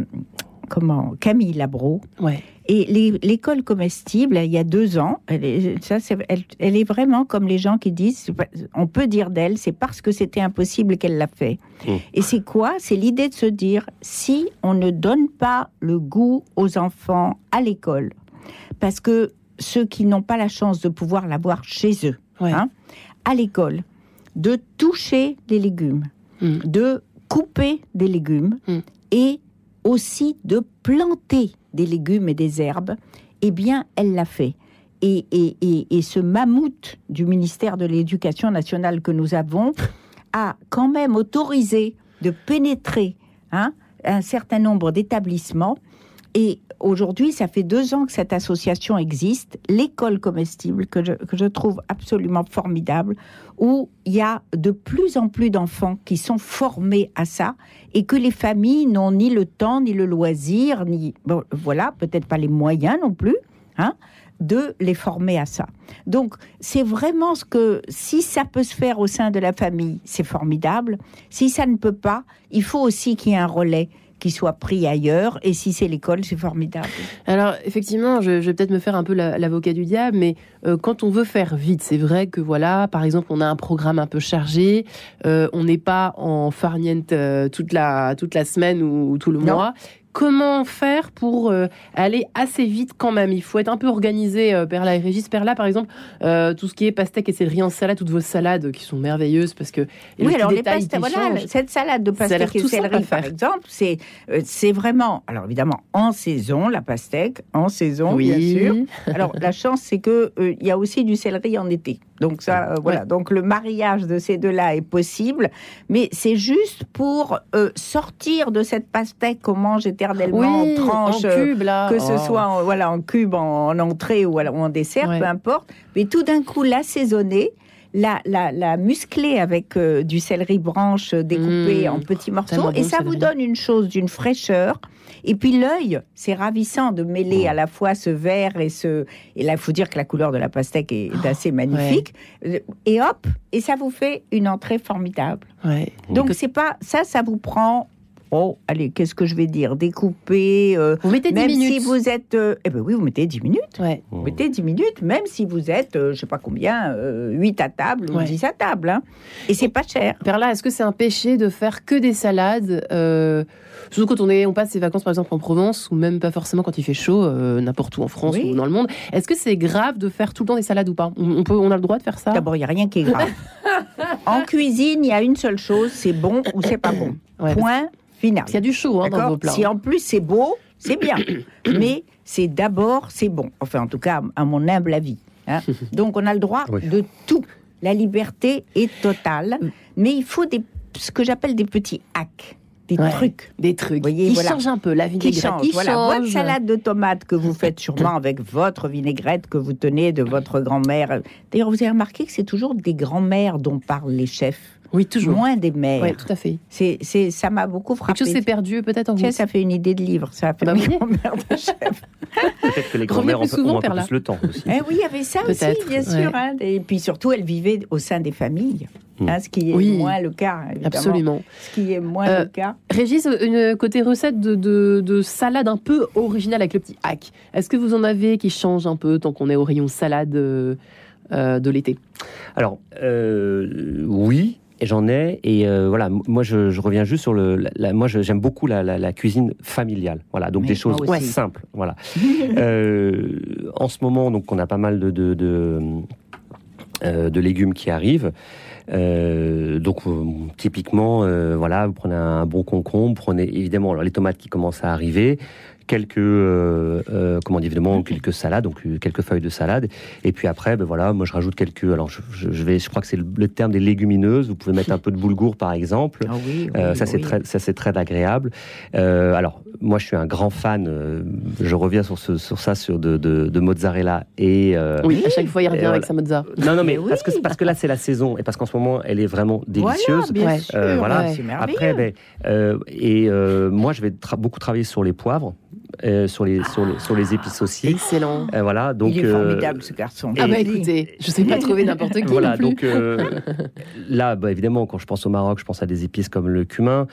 comment Camille Labro. Ouais. Et l'école comestible, il y a deux ans, elle est, ça, elle, elle est vraiment comme les gens qui disent, on peut dire d'elle, c'est parce que c'était impossible qu'elle l'a fait. Mm. Et c'est quoi? C'est l'idée de se dire, si on ne donne pas le goût aux enfants à l'école, parce que ceux qui n'ont pas la chance de pouvoir l'avoir chez eux, Ouais. hein, à l'école, de toucher les légumes, Mm. de couper des légumes Mm. et aussi de planter des légumes et des herbes, eh bien, elle l'a fait. Et, et, et, ce mammouth du ministère de l'Éducation nationale que nous avons a quand même autorisé de pénétrer hein, un certain nombre d'établissements. Et aujourd'hui, ça fait deux ans que cette association existe, l'école comestible, que je, trouve absolument formidable, où il y a de plus en plus d'enfants qui sont formés à ça et que les familles n'ont ni le temps, ni le loisir, ni, bon, voilà, peut-être pas les moyens non plus, hein, de les former à ça. Donc, c'est vraiment ce que, si ça peut se faire au sein de la famille, c'est formidable. Si ça ne peut pas, il faut aussi qu'il y ait un relais qui soit pris ailleurs. Et si c'est l'école, c'est formidable. Alors, effectivement, je, je vais peut-être me faire un peu la- l'avocat du diable, mais euh, quand on veut faire vite, c'est vrai que voilà, par exemple, on a un programme un peu chargé, euh, on n'est pas en farniente euh, toute la toute la semaine ou, ou tout le Non. mois. Comment faire pour euh, aller assez vite quand même Il faut être un peu organisé, euh, Perla et Régis. Perla, par exemple, euh, tout ce qui est pastèque et céleri en salade, toutes vos salades qui sont merveilleuses parce que oui, alors les pastèques, voilà, cette salade de pastèque et céleri, par exemple, c'est euh, c'est vraiment, alors évidemment, en saison, la pastèque, en saison, bien sûr. Alors la chance, c'est que qu'il y a aussi du céleri en été. Donc ça, voilà. Donc le mariage de ces deux-là est possible, mais c'est juste pour sortir de cette pastèque qu'on mange éternellement Oui, en tranches, en euh, cube, là. que ce Oh. soit en, voilà en cube, en, en entrée ou, alors en dessert, Ouais. peu importe. Mais tout d'un coup, l'assaisonner. La, la, la muscler avec euh, du céleri branche découpé Mmh. en petits morceaux Tellement et bon, ça vous donne une chose d'une fraîcheur et puis l'œil, c'est ravissant de mêler Mmh. à la fois ce vert et ce. Et là, il faut dire que la couleur de la pastèque est Oh, assez magnifique. Euh, Et hop, et ça vous fait une entrée formidable. Ouais. Donc c'est pas ça, ça vous prend. Oh, allez, qu'est-ce que je vais dire? Découper. euh, Vous mettez 10 même si minutes. vous êtes. euh, eh ben oui, vous mettez 10 minutes. Ouais. Vous mettez 10 minutes, même si vous êtes, euh, je sais pas combien, euh, 8 à table ou Ouais. 10 à table. hein. Et c'est pas cher. Perla, est-ce que c'est un péché de faire que des salades euh, Surtout quand on, est, on passe ses vacances par exemple en Provence ou même pas forcément quand il fait chaud, euh, n'importe où en France Oui. ou dans le monde. Est-ce que c'est grave de faire tout le temps des salades ou pas? On, peut, on a le droit de faire ça? D'abord, il n'y a rien qui est grave. en cuisine, il y a une seule chose c'est bon ou c'est pas bon. Ouais, Point final. qu'il y a du chaud hein, dans vos plats. Si en plus c'est beau, c'est bien. Mais c'est d'abord, c'est bon. Enfin, en tout cas, à mon humble avis. hein. Donc, on a le droit Oui. de tout. La liberté est totale. Mais il faut des, ce que j'appelle des petits hacks, des Ouais. trucs. Des trucs Voyez, qui voilà. changent un peu. La Qui vinaigrette changent. qui Voilà, change. votre salade de tomates que vous faites sûrement avec votre vinaigrette que vous tenez de votre grand-mère. D'ailleurs, vous avez remarqué que c'est toujours des grands-mères dont parlent les chefs, Oui, toujours. moins des mères. Oui, tout à fait. C'est, c'est, ça m'a beaucoup Quelque frappé. chose s'est perdu peut-être en vous. Ça fait une idée de livre, ça fait bah une oui. grand-mère de chef. Peut-être que les grands-mères ont, plus souvent, ont un peu Perla. plus le temps aussi. Eh oui, il y avait ça aussi, bien sûr. ouais. hein. Et puis surtout, elle vivait au sein des familles, Mm. hein, ce qui est Oui. moins le cas, évidemment. Absolument. Ce qui est moins Euh, le cas. Régis, une côté recette de, de, de salade un peu originale avec le petit hack. Est-ce que vous en avez qui changent un peu tant qu'on est au rayon salade euh, euh, de l'été? Alors, euh, oui. J'en ai, et euh, voilà, moi je, je reviens juste sur le. la- la- moi j'aime beaucoup la, cuisine familiale, voilà, donc des choses simples, voilà. Euh, en ce moment, donc on a pas mal de, de, de, euh, de légumes qui arrivent. Euh, donc euh, typiquement, euh, voilà, vous prenez un bon concombre, prenez évidemment alors, les tomates qui commencent à arriver, quelques euh, euh, comment dit évidemment quelques salades, donc euh, quelques feuilles de salade, et puis après, ben voilà, moi je rajoute quelques. Alors je, vais, je crois que c'est le, le terme des légumineuses. Vous pouvez mettre un peu de boulgour par exemple. Ah oui, Euh, oui, ça c'est très, ça c'est très agréable. Euh, alors moi je suis un grand fan. euh, je reviens sur ce, sur ça, sur de, de, de mozzarella et euh, Oui, à chaque fois il revient avec sa mozza. non, non, mais parce, que, parce que là, c'est la saison et parce qu'en ce moment, elle est vraiment délicieuse. Voilà, bien sûr. Voilà. Ouais. Après, ben, euh, et euh, moi, je vais tra- beaucoup travailler sur les poivres, euh, sur, les, sur, les, sur les épices aussi. Excellent. Euh, voilà, donc, Il est euh, formidable, ce garçon. Ah et- bah écoutez, je sais pas trouver n'importe qui Voilà, non plus. donc euh, là, bah, évidemment, quand je pense au Maroc, je pense à des épices comme le cumin.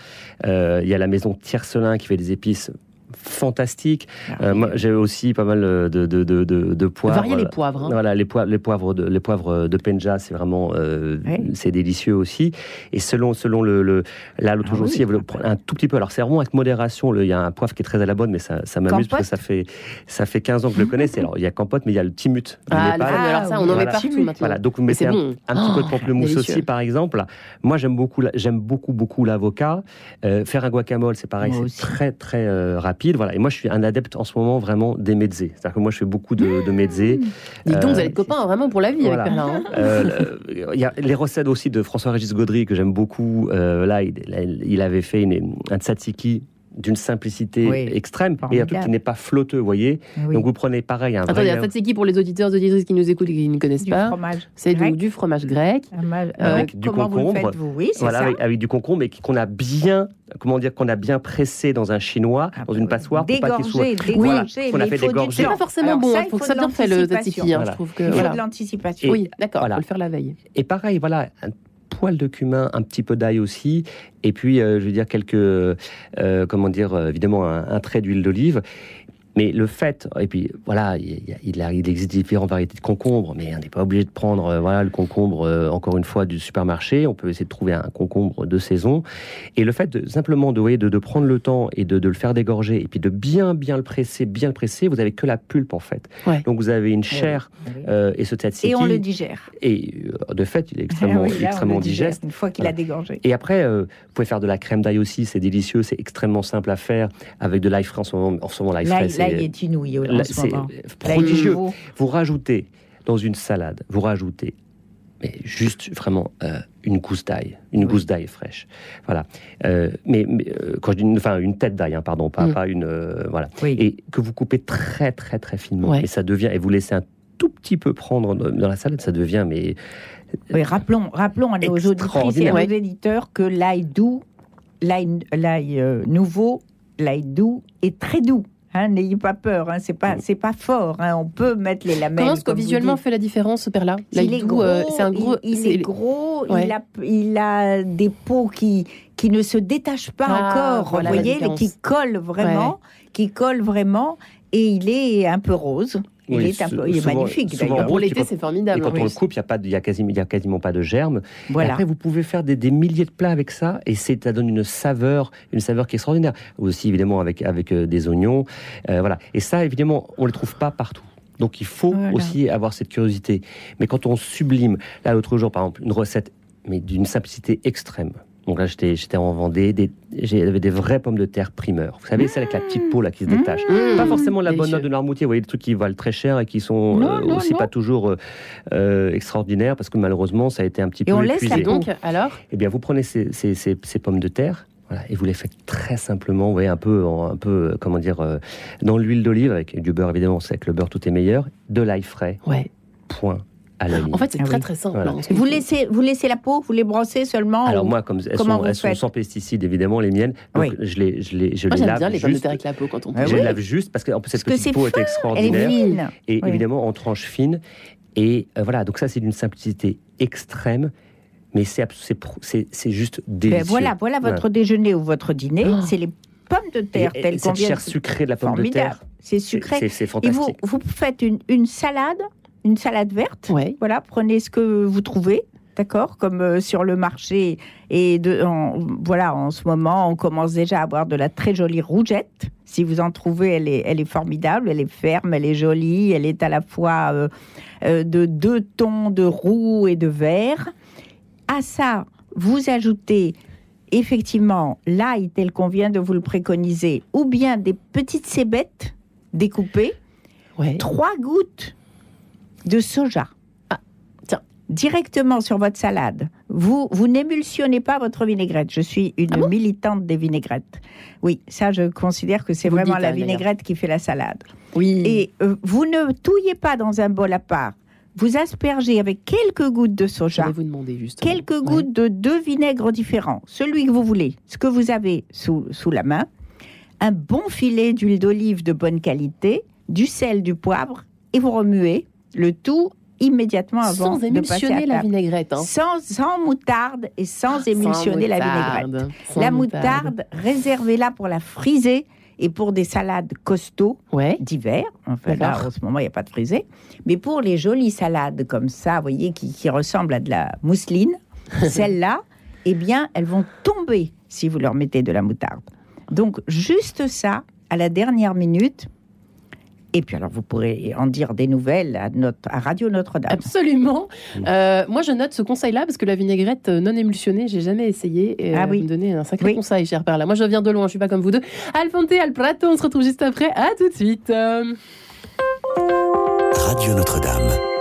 Euh, Il y a la maison Tiercelin qui fait des épices fantastiques. Euh, moi, j'ai aussi pas mal de, de, de, de, de poivres. Varier les poivres. hein. Voilà, les poivres, les poivres de, les poivres de Penja, c'est vraiment, euh, Ouais. c'est délicieux aussi. Et selon, selon le, le là, l'autre Ah jour oui. aussi, il y avait le- un tout petit peu. Alors, c'est vraiment avec modération. le- Il y a un poivre qui est très à la bonne, mais ça, ça m'amuse parce que ça fait, ça fait 15 ans que je le connais. C'est- Alors, il y a Campote, mais il y a le timut Ah, Népal. alors ça, on en met partout maintenant. Voilà, donc vous mettez un, bon. un petit peu de Oh, pamplemousse aussi, par exemple. Moi, j'aime beaucoup, j'aime beaucoup, beaucoup l'avocat. Euh, faire un guacamole, c'est pareil, c'est très, très euh, rapide. Voilà. Et moi, je suis un adepte en ce moment vraiment des mezzés. C'est-à-dire que moi, je fais beaucoup de, de mezzés. Dis donc, Euh, vous allez être copains vraiment pour la vie voilà. avec Perla. hein. Euh, Il y a les recettes aussi de François-Régis Gaudry que j'aime beaucoup. Euh, là, il, il avait fait une- un tzatziki d'une simplicité Oui, extrême et un truc formidable. qui n'est pas flotteux, vous voyez. Oui. Donc vous prenez pareil un vrai Attendez, yaourt ça c'est qui pour les auditeurs et auditrices qui nous écoutent et qui ne connaissent du pas fromage. C'est du, grec. du fromage grec. Mal- Euh, avec du Comment vous concombre. faites, vous Oui, voilà, ça. avec, avec du concombre et qu'on a bien, comment dire, qu'on a bien pressé dans un chinois, Ah, dans une passoire, pour pas qu'il soit. Dégorgé, Voilà, qu'on a fait dégorger. C'est pas forcément Alors bon, ça, il il faut que faut ça bien fait le l'anticipation. tzatziki. hein, Voilà. Je trouve que Il faut voilà. de l'anticipation. Oui, d'accord, Voilà. faut le faire la veille. Et pareil, voilà, un poil de cumin, un petit peu d'ail aussi, et puis, euh, je veux dire, quelques, euh, comment dire, euh, évidemment, un, un trait d'huile d'olive. Mais le fait, et puis voilà, il, il il existe différentes variétés de concombre, mais on n'est pas obligé de prendre euh, voilà, le concombre, euh, encore une fois, du supermarché. On peut essayer de trouver un concombre de saison. Et le fait de, simplement de, voyez, de, de prendre le temps et de, de le faire dégorger, et puis de bien, bien le presser, bien le presser, vous avez que la pulpe en fait. Ouais. Donc vous avez une chair, Oui. euh, et ce tzatziki. Et on le digère. Et euh, de fait, il est extrêmement, Oui, là, extrêmement digeste. Une fois qu'il Voilà. a dégorgé. Et après, euh, vous pouvez faire de la crème d'ail aussi, c'est délicieux, c'est extrêmement simple à faire avec de l'ail frais en ce moment. En ce moment, l'ail frais, L'ail est inouï en là, ce c'est moment. L'ail prodigieux. Vous rajoutez dans une salade, vous rajoutez mais juste vraiment euh, une gousse d'ail, une gousse d'ail fraîche. Voilà. Euh, mais, mais, euh, quand je dis une, enfin une tête d'ail, hein, pardon, pas, Mm. pas une, voilà. Oui. Et que vous coupez très très très finement, Ouais. et ça devient, et vous laissez un tout petit peu prendre dans la salade, ça devient mais Oui, rappelons, rappelons à nos auditrices et nos éditeurs que l'ail doux, l'ail, l'ail, nouveau, l'ail doux est très doux. Hein, N'ayez pas peur, hein, c'est pas, c'est pas fort. hein, on peut mettre les lamelles. Comment est-ce que visuellement fait la différence, Perla il est gros, euh, c'est un gros. il, est gros, Ouais. il, a, il a des peaux qui, qui ne se détachent pas Ah, encore, voilà vous voyez, qui collent vraiment, qui collent vraiment, et il est un peu rose. Il Oui, est, un sou- peu, il est souvent- magnifique souvent. Pour l'été, c'est Et formidable. quand Oui. on le coupe, il n'y a, pas de- il y a, quasiment, il y a quasiment pas de germes. Et Voilà. après, vous pouvez faire des, des milliers de plats avec ça, et ça donne une saveur, une saveur qui est extraordinaire. Aussi, évidemment, avec, avec euh, des oignons. euh, voilà. Et ça, évidemment, on ne le trouve pas partout. Donc, il faut Voilà. aussi avoir cette curiosité. Mais quand on sublime, là, l'autre jour, par exemple, une recette, mais d'une simplicité extrême. Donc là, j'étais j'étais en Vendée, des- j'avais des vraies pommes de terre primeurs. Vous savez, celle avec la petite peau là qui se détache. Mmh. Pas forcément la bonne note de Noirmoutier, vous voyez, des trucs qui valent très cher et qui sont Non, euh, non, aussi non. pas toujours euh, euh, extraordinaires parce que malheureusement, ça a été un petit Et peu on laisse peau. Donc, alors? Eh bien, vous prenez ces, ces- ces- ces pommes de terre. Voilà, et vous les faites très simplement, vous voyez, un peu, un peu, comment dire, euh, dans l'huile d'olive avec du beurre évidemment, c'est avec le beurre tout est meilleur, de l'ail frais, Ouais. point à la ligne. En fait, c'est Ah très oui. très simple. Voilà. hein. Vous laissez, vous laissez la peau, vous les brossez seulement Alors ou- moi, comme elles, comment sont, elles sont sans pesticides évidemment, les miennes, donc Oui. je les, je les, je Moi, les j'aime lave bien les pommes de juste. terre avec la peau quand on Ah je les lave juste parce qu'en plus cette Parce que petite peau est c'est fin, Elle est extraordinaire. fine. Et Oui. évidemment en tranches fines. Et euh, voilà, donc ça c'est d'une simplicité extrême, mais c'est c'est c'est c'est juste délicieux. Ben voilà, voilà votre déjeuner ou votre dîner. Oh. C'est les pommes de terre Et- et telles qu'on cette vient chair de- sucrée de la pomme de terre, C'est c'est sucré. c'est- c'est Et vous, fantastique. vous faites une, une salade, une salade verte. Ouais. Voilà, prenez ce que vous trouvez, d'accord, comme euh, sur le marché. Et de, en- voilà, en ce moment, on commence déjà à avoir de la très jolie rougette. Si vous en trouvez, elle est, elle est formidable, elle est ferme, elle est jolie, elle est à la fois euh, euh, de deux tons de roux et de vert. À ça, vous ajoutez effectivement l'ail tel qu'on vient de vous le préconiser, ou bien des petites cébettes découpées Ouais. trois gouttes de soja. Ah. Directement sur votre salade. Vous, vous n'émulsionnez pas votre vinaigrette. Je suis une Ah bon militante des vinaigrettes. Oui, ça, je considère que c'est Vous vraiment dites, la hein, vinaigrette qui fait la salade. Oui. Et euh, vous ne touillez pas dans un bol à part. Vous aspergez avec quelques gouttes de soja vous demander justement. quelques Ouais. gouttes de deux vinaigres différents, celui que vous voulez, ce que vous avez sous, sous la main, un bon filet d'huile d'olive de bonne qualité, du sel, du poivre, et vous remuez le tout immédiatement avant Sans de passer à la vinaigrette. hein. Sans, sans moutarde et sans émulsionner la vinaigrette. moutarde. La moutarde, réservez-la pour la friser et pour des salades costauds Ouais. d'hiver. Enfin, là, en ce moment, il n'y a pas de frisée. Mais pour les jolies salades comme ça, vous voyez, qui, qui ressemblent à de la mousseline, celles-là, eh bien, elles vont tomber si vous leur mettez de la moutarde. Donc, juste ça, à la dernière minute. Et puis, alors, vous pourrez en dire des nouvelles à, notre, à Radio Notre-Dame. Absolument. Euh, moi, je note ce conseil-là parce que la vinaigrette euh, non émulsionnée, j'ai jamais essayé. Et, Ah euh, oui. Vous me donnez un sacré Oui. conseil, cher père. Là, moi, je viens de loin. Je suis pas comme vous deux. Alfonte, Al Prato, on se retrouve juste après. À tout de suite. Radio Notre-Dame.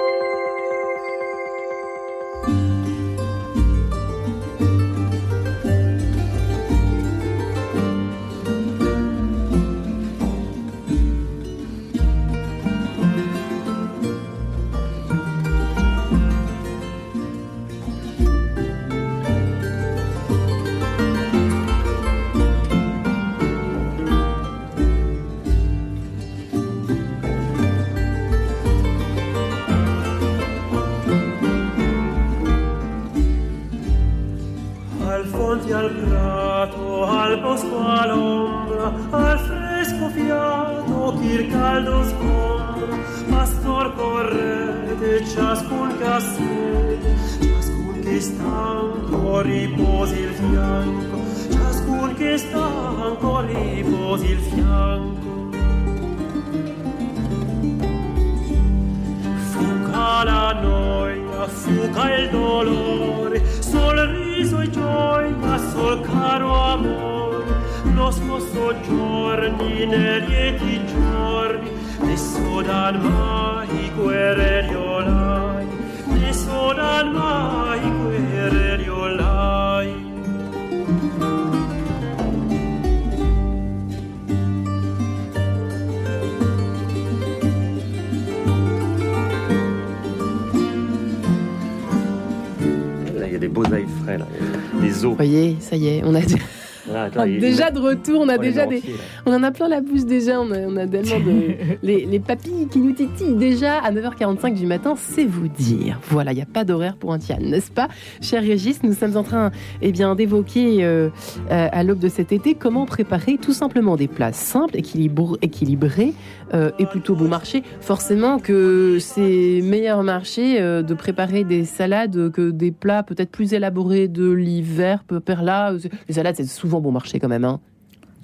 Déjà de retour, on a déjà des, entiers, on en a plein la bouche déjà, on a, on a tellement de les, les papilles qui nous titillent déjà à 9h45 du matin, c'est vous dire. Voilà, il n'y a pas d'horaire pour un Tian, n'est-ce pas, cher Régis Nous sommes en train, eh bien, d'évoquer euh, euh, à l'aube de cet été comment préparer tout simplement des plats simples, équilibrés euh, et plutôt bon marché. Forcément que c'est meilleur marché de préparer des salades que des plats peut-être plus élaborés de l'hiver, peu là. Les salades, c'est souvent bon marché quand même. Hein.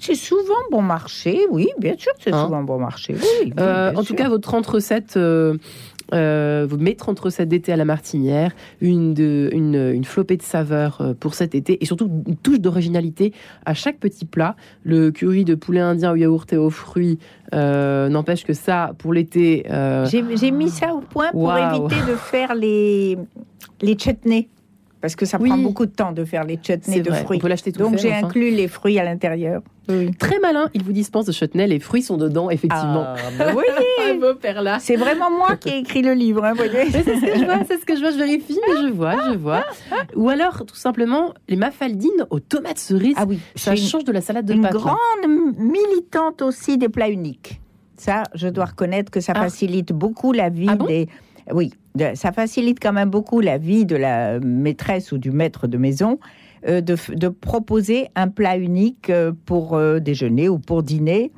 C'est souvent bon marché, oui, bien sûr, c'est Hein souvent bon marché. Oui, Euh, en sûr. tout cas, votre 30 recettes, euh, euh, mes 30 recettes d'été à la martinière, une, de, une, une flopée de saveurs euh, pour cet été et surtout une touche d'originalité à chaque petit plat. Le curry de poulet indien au yaourt et aux fruits euh, n'empêche que ça, pour l'été. J'ai mis ça au point pour éviter de faire les, les chutneys. Parce que ça prend Oui. beaucoup de temps de faire les chutneys de vrai, fruits. on peut l'acheter tout Donc j'ai enfin. inclus les fruits à l'intérieur. Très malin, il vous dispense de chutney, les fruits sont dedans, effectivement. Ah, bah oui. Perla. C'est vraiment moi qui ai écrit le livre, hein, vous voyez. C'est ce que je vois, c'est ce que je vois, je vérifie, mais je vois, je vois. Ou alors, tout simplement, les mafaldines aux tomates cerises. Ah oui, ça change de la salade de Une pâtes. là. grande militante aussi des plats uniques. Ça, je dois reconnaître que ça Ah. facilite beaucoup la vie Ah bon? des. Oui, ça facilite quand même beaucoup la vie de la maîtresse ou du maître de maison euh, de, proposer un plat unique euh, pour euh, déjeuner ou pour dîner.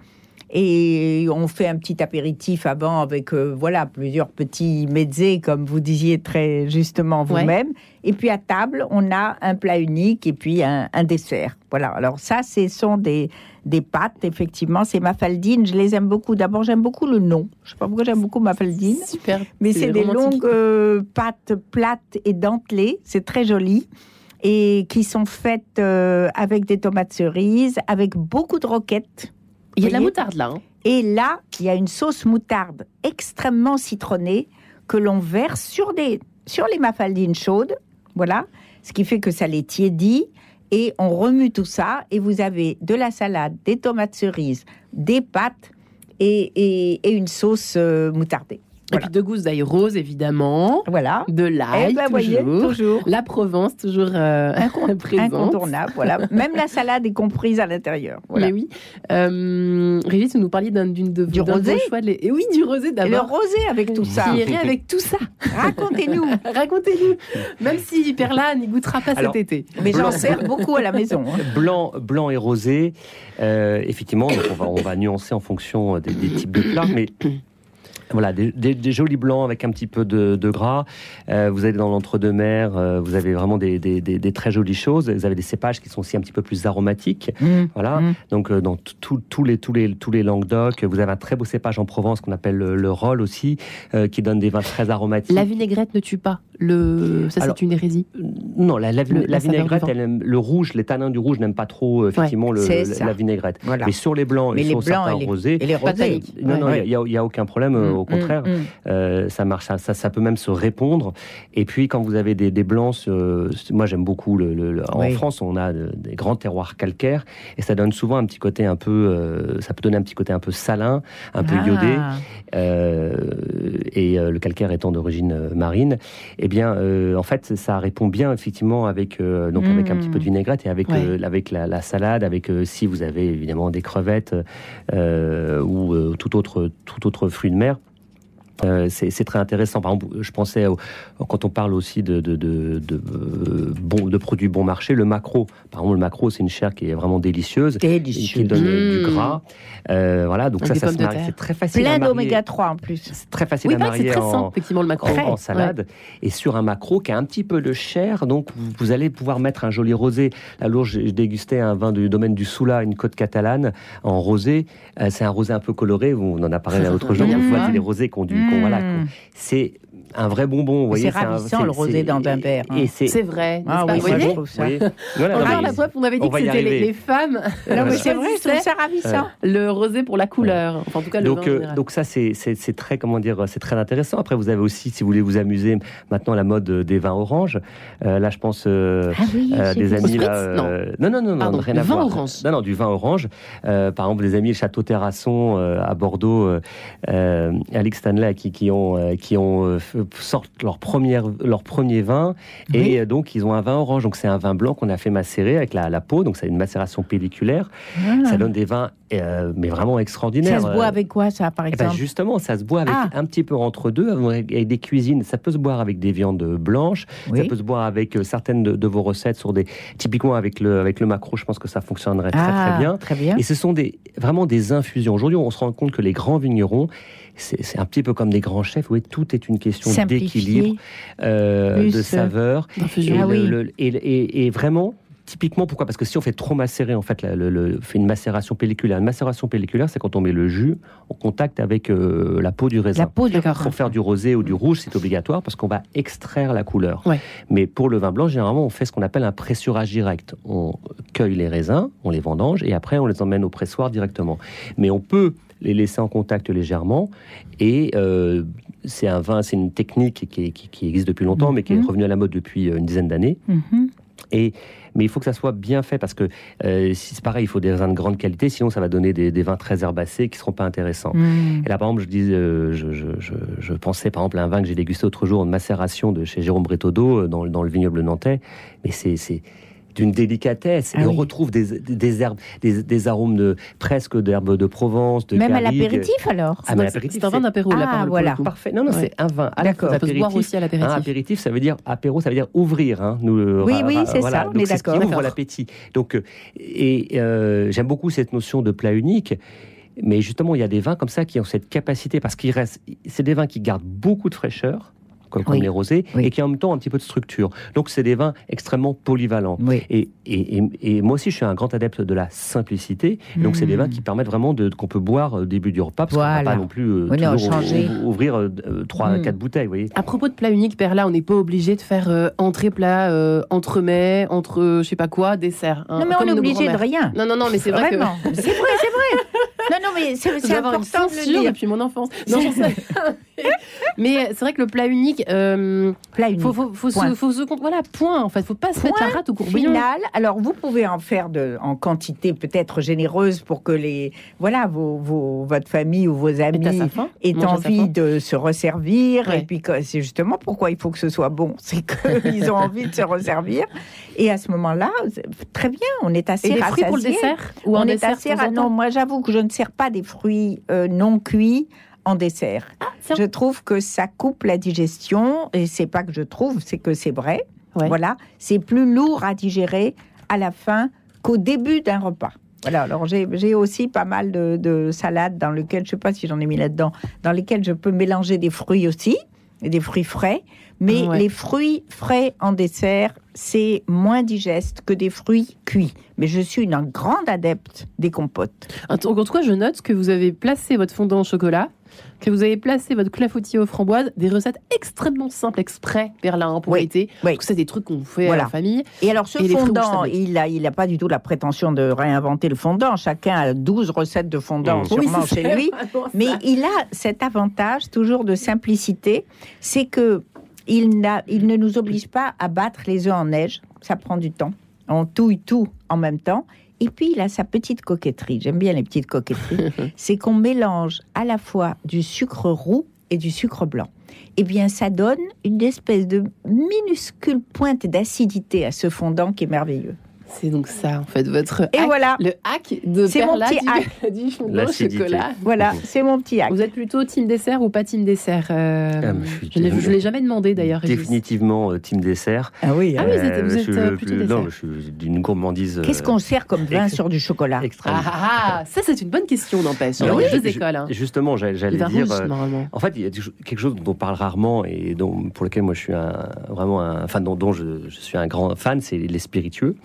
Et on fait un petit apéritif avant avec euh, voilà plusieurs petits mezzés comme vous disiez très justement Ouais. vous-même. Et puis à table, on a un plat unique et puis un, un dessert. Voilà. Alors ça, ce sont des des pâtes effectivement. C'est mafaldine. Je les aime beaucoup. D'abord, j'aime beaucoup le nom. Je sais pas pourquoi j'aime beaucoup mafaldine. Super. Mais c'est des longues euh, pâtes plates et dentelées. C'est très joli. Et qui sont faites euh, avec des tomates cerises, avec beaucoup de roquettes. Il y a de la moutarde là. hein. Et là, il y a une sauce moutarde extrêmement citronnée que l'on verse sur, des, sur les mafaldines chaudes. Voilà. Ce qui fait que ça les tiédit. Et on remue tout ça. Et vous avez de la salade, des tomates cerises, des pâtes et, une sauce euh, moutardée. Et puis de gousses d'ail rose, évidemment. Voilà. De l'ail, Eh ben, toujours. voyez, toujours. La Provence, toujours euh, présente. Incontournable. Voilà. Même la salade est comprise à l'intérieur. Voilà. Mais oui. Euh, Régis, vous nous parliez d'un d'une de, Du vos rosé choix de. Et oui, du rosé Et le d'abord. rosé avec tout ça. Qui avec tout ça. Racontez-nous. Racontez-nous. Même si Perla n'y goûtera pas Alors, cet été. Mais j'en sers beaucoup à la maison. hein. Blanc, blanc et rosé, euh, effectivement, donc on, va, on va nuancer en fonction des, des types de plats, mais voilà, des, des- des jolis blancs avec un petit peu de, de gras. Euh, vous allez dans l'entre-deux-mer, euh, vous avez vraiment des, des- des- des très jolies choses. Vous avez des cépages qui sont aussi un petit peu plus aromatiques. Mmh. Voilà. Donc euh, dans tous les tous les tous les Languedoc, vous avez un très beau cépage en Provence qu'on appelle le, le roll aussi, euh, qui donne des vins très aromatiques. La vinaigrette ne tue pas. Le... Ça, c'est une hérésie. Non, la, la, Le- la la saveur vinaigrette, elle aime- le rouge, les tanins du rouge n'aiment pas trop euh, effectivement le- la vinaigrette. Voilà. Mais sur les blancs Mais et les sur blancs certains et les- rosés, et les rosés. non, non, il Ouais. n'y a, il y a aucun problème. euh, au Mm, contraire, mm, mm. Euh, ça marche, ça, ça, ça peut même se répondre. Et puis quand vous avez des, des blancs, euh, moi j'aime beaucoup. Le, le- le- en Oui. France, on a de- des grands terroirs calcaires et ça donne souvent un petit côté un peu, euh, ça peut donner un petit côté un peu salin, un peu Ah. iodé. Euh, et le calcaire étant d'origine marine, eh bien, en fait, ça répond bien effectivement avec donc avec un Mm. petit peu de vinaigrette et avec Ouais. avec la, la salade, avec si vous avez évidemment des crevettes euh, ou euh, tout autre tout autre fruit de mer. Euh, c'est très intéressant. Par exemple, je pensais au- quand on parle aussi de, de, de, de, euh, bon, de produits bon marché, le macro. Par exemple, le macro, c'est une chair qui est vraiment délicieuse, Délicieux. qui donne euh, Mmh. du gras. Euh, voilà, donc ça, ça se marie. C'est très facile à Plein d'oméga 3 en plus. C'est très facile Oui, à marier très en, effectivement, le macro. en, en salade. Et sur un macro qui a un petit peu de chair, donc vous, vous allez pouvoir mettre un joli rosé. Là, l'autre, j'ai j'ai dégusté un vin du domaine du Soula, une côte catalane, en rosé. Euh, c'est un rosé un peu coloré. On en a parlé l'autre jour. Mmh. On voit des rosés qui ont du, ont- voilà, c'est un vrai bonbon. vous voyez, C'est un- ravissant, le rosé verre, hein. C'est vrai. Ah oui, pas je trouve ça. Oui. Voilà, non, Encore mais- la fois, on avait dit on que c'était les, femmes. Non, mais Voilà. c'est vrai, je trouve ça ravissant. Le rosé pour la couleur. Enfin, en tout cas, le donc, euh, donc ça c'est très comment dire c'est très intéressant. Après vous avez aussi si vous voulez vous amuser maintenant la mode des vins oranges. Euh, là je pense euh, Ah oui, des amis là. Non non non non Pardon, rien le à vin voir. orange. Non non du vin orange. Par exemple des amis le château Terrasson à Bordeaux, Alex Stanley qui qui ont qui ont f- sortent leur première leur premier vin et euh, donc ils ont un vin orange. Donc c'est un vin blanc qu'on a fait macérer avec la, la peau. Donc c'est une macération pelliculaire. Ah. Ça donne des vins euh, mais vraiment extraordinaires. Ça se boit Euh, avec quoi, ça, par eh ben, exemple? justement, ça se boit avec Ah. un petit peu entre deux, avec avec des cuisines. Ça peut se boire avec des viandes blanches. Oui. Ça peut se boire avec euh, certaines de, de vos recettes sur des, typiquement avec le avec le macro. Je pense que ça fonctionnerait très Ah, très bien. Très bien. Et ce sont des vraiment des infusions. Aujourd'hui, on se rend compte que les grands vignerons, c'est c'est un petit peu comme des grands chefs. Oui, tout est une question D'équilibre, euh, de euh, saveur. d'infusion. Et, Ah le- oui. le- et, et- et vraiment, typiquement, pourquoi? Parce que si on fait trop macérer, en fait, la- le, le- fait une macération pelliculaire. Une macération pelliculaire, c'est quand on met le jus en contact avec euh, la peau du raisin. La peau de D'accord. Pour faire du rosé ou du rouge, c'est obligatoire parce qu'on va extraire la couleur. Ouais. Mais pour le vin blanc, généralement, on fait ce qu'on appelle un pressurage direct. On cueille les raisins, on les vendange et après on les emmène au pressoir directement. Mais on peut les laisser en contact légèrement et euh, c'est un vin, c'est une technique qui, est- qui- qui existe depuis longtemps, mais qui est Mhm. revenue à la mode depuis euh, une dizaine d'années. Mhm. Et, mais il faut que ça soit bien fait parce que euh, si c'est pareil, il faut des raisins de grande qualité, sinon ça va donner des, des vins très herbacés qui seront pas intéressants. Mm. Et là, par exemple, je, dis, euh, je, je, je, je pensais par exemple à un vin que j'ai dégusté l'autre jour, une macération de chez Jérôme Brétodeau euh, dans, dans le vignoble nantais. Mais c'est c'est d'une délicatesse. Ah et on retrouve des, des herbes, des, des arômes de, presque d'herbes de Provence, de Même à l'apéritif, alors Ah, C'est un vin d'apéro, Ah, voilà. Parfait. Non, non, Ouais. c'est un vin. D'accord. Ça peut se boire aussi à l'apéritif. Un apéritif, ça veut dire apéro, ça veut dire ouvrir. Hein, nous, Oui, oui, c'est ça, on est d'accord. ouvre l'appétit. Donc, euh, et euh, j'aime beaucoup cette notion de plat unique. Mais justement, il y a des vins comme ça qui ont cette capacité, parce qu'ils restent, c'est des vins qui gardent beaucoup de fraîcheur, comme, comme Oui. les rosés, Oui. et qui en même temps ont un petit peu de structure. Donc, c'est des vins extrêmement polyvalents. Oui. Et, et, et- et moi aussi, je suis un grand adepte de la simplicité. Donc, c'est des Mm. vins qui permettent vraiment de qu'on peut boire au début du repas, parce qu'on va pas non plus euh, toujours ouvrir euh, euh, trois, Mm. quatre bouteilles, vous voyez. À propos de plat unique, Perla, on n'est pas obligé de faire euh, entrée, plat, euh, entremets, entre euh, je sais pas quoi, dessert. hein, Non, mais on est obligé de rien. Non, non, non, mais c'est vrai que. C'est vrai, c'est vrai. Non, non, mais c'est important de le dire. depuis mon enfance. Non, mais c'est vrai que le plat unique, euh, Plat unique. faut, faut, faut Point. se, faut se compte. Voilà, point. En fait, faut pas se mettre la rate au courbillon. Final. Alors, vous pouvez en faire de, en quantité peut-être généreuse pour que les, voilà, vos, vos- votre famille ou vos amis aient envie de se resservir. Ouais. Et puis, c'est justement pourquoi il faut que ce soit bon. C'est qu'ils ont envie de se resservir. Et à ce moment-là, très bien, on est assez fruits pour le rassasié. dessert ou on un est dessert assez en Non, moi j'avoue que je ne sers pas des fruits euh, non cuits en dessert. Ah, je trouve que ça coupe la digestion et c'est pas que je trouve, c'est que c'est vrai. Ouais. Voilà, c'est plus lourd à digérer à la fin qu'au début d'un repas. Voilà, alors j'ai j'ai aussi pas mal de, de salades dans lesquelles, je sais pas si j'en ai mis là-dedans, dans lesquelles je peux mélanger des fruits aussi, et des fruits frais. Mais ouais. les fruits frais en dessert, c'est moins digeste que des fruits cuits. Mais je suis une grande adepte des compotes. En tout cas, je note que vous avez placé votre fondant au chocolat, que vous avez placé votre clafoutis aux framboises, des recettes extrêmement simples exprès, Berlin, pour Oui, l'été. oui. C'est des trucs qu'on fait Voilà. à la famille. Et alors, ce Et fondant, il n'a il a pas du tout la prétention de réinventer le fondant. Chacun a 12 recettes de fondant Mmh. sûrement Oui, chez lui. Mais il a cet avantage toujours de simplicité, c'est que il, ne nous oblige pas à battre les œufs en neige. Ça prend du temps. On touille tout en même temps. Et puis, il a sa petite coquetterie. J'aime bien les petites coquetteries. c'est qu'on mélange à la fois du sucre roux et du sucre blanc. Eh bien, ça donne une espèce de minuscule pointe d'acidité à ce fondant qui est merveilleux. C'est donc ça, en fait, votre Et hack, voilà. le hack de C'est mon Perla petit du, hack. du fondant au L'acidité. chocolat. Voilà, c'est mon petit hack. Vous êtes plutôt team dessert ou pas team dessert euh, Ah, je ne l'ai jamais demandé d'ailleurs. Définitivement euh, team dessert. Ah oui. Ah oui, vous êtes- Euh, vous je êtes, suis euh, le plutôt plus- non, dessert. je suis d'une gourmandise. euh, Qu'est-ce qu'on sert comme vin sur du chocolat extrême. Ah, ah, ah, ça c'est une bonne question, n'empêche. Alors, Il y a je- deux je- écoles. Hein. Justement, j'allais dire. rouge, euh. En fait, il y a quelque chose dont on parle rarement et dont, pour lequel moi je suis un, vraiment un, enfin dont, dont je, je suis un grand fan, c'est les spiritueux.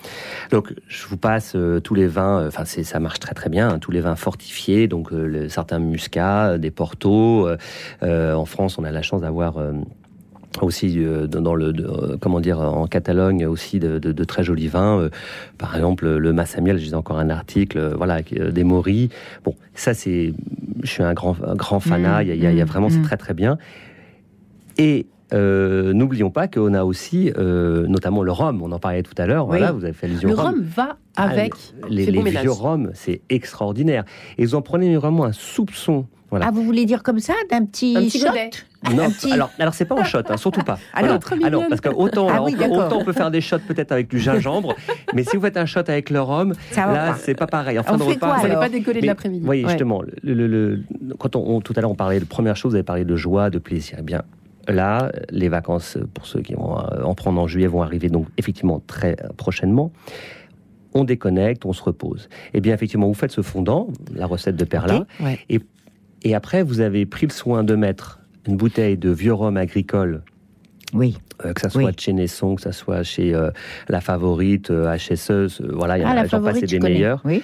Donc, je vous passe euh, tous les vins. euh, Enfin, c'est ça marche très très bien. hein, tous les vins fortifiés, donc euh, le- certains muscats, euh, des portos. euh, euh, en France, on a la chance d'avoir euh, aussi euh, dans le de- euh, comment dire en Catalogne aussi de, de- de très jolis vins euh, par exemple le Massamiel je disais encore un article euh, voilà euh, des Moris bon ça c'est je suis un grand un grand fanat Mm, il y a- il y, a- il y a mm, vraiment c'est mm. très très bien et euh, n'oublions pas qu'on a aussi euh, notamment le rhum on en parlait tout à l'heure Oui. voilà vous avez fait allusion Le au rhum rhum va Ah, avec les, ces les bons mélanges. vieux rhums c'est extraordinaire et vous en prenez vraiment un soupçon voilà Ah, vous voulez dire comme ça, d'un petit, Un petit shot godet. non, Un petit- alors, alors c'est pas en shot, hein, surtout pas. Alors, Voilà. parce que autant, Ah alors, oui, on peut- d'accord. autant on peut faire des shots peut-être avec du gingembre, mais si vous faites un shot avec le rhum, Ça va là c'est pas pareil. En fin On de fait repas, quoi, Vous n'allez alors pas décoller de l'après-midi. Oui, Ouais. justement. Le, le- le- quand on, on- tout à l'heure on parlait de première chose, vous avez parlé de joie, de plaisir. Eh bien, là, les vacances pour ceux qui vont euh, en prendre en juillet vont arriver donc effectivement très prochainement. On déconnecte, on se repose. Eh bien, effectivement, vous faites ce fondant, la recette de Perla. Ouais. et, et après vous avez pris le soin de mettre une bouteille de vieux rhum agricole Oui. euh, que ça soit Oui. chez Nesson, que ça soit chez euh, La Favorite, euh, HSE, voilà, il y en Ah, a, j'en passe, des meilleurs. Oui.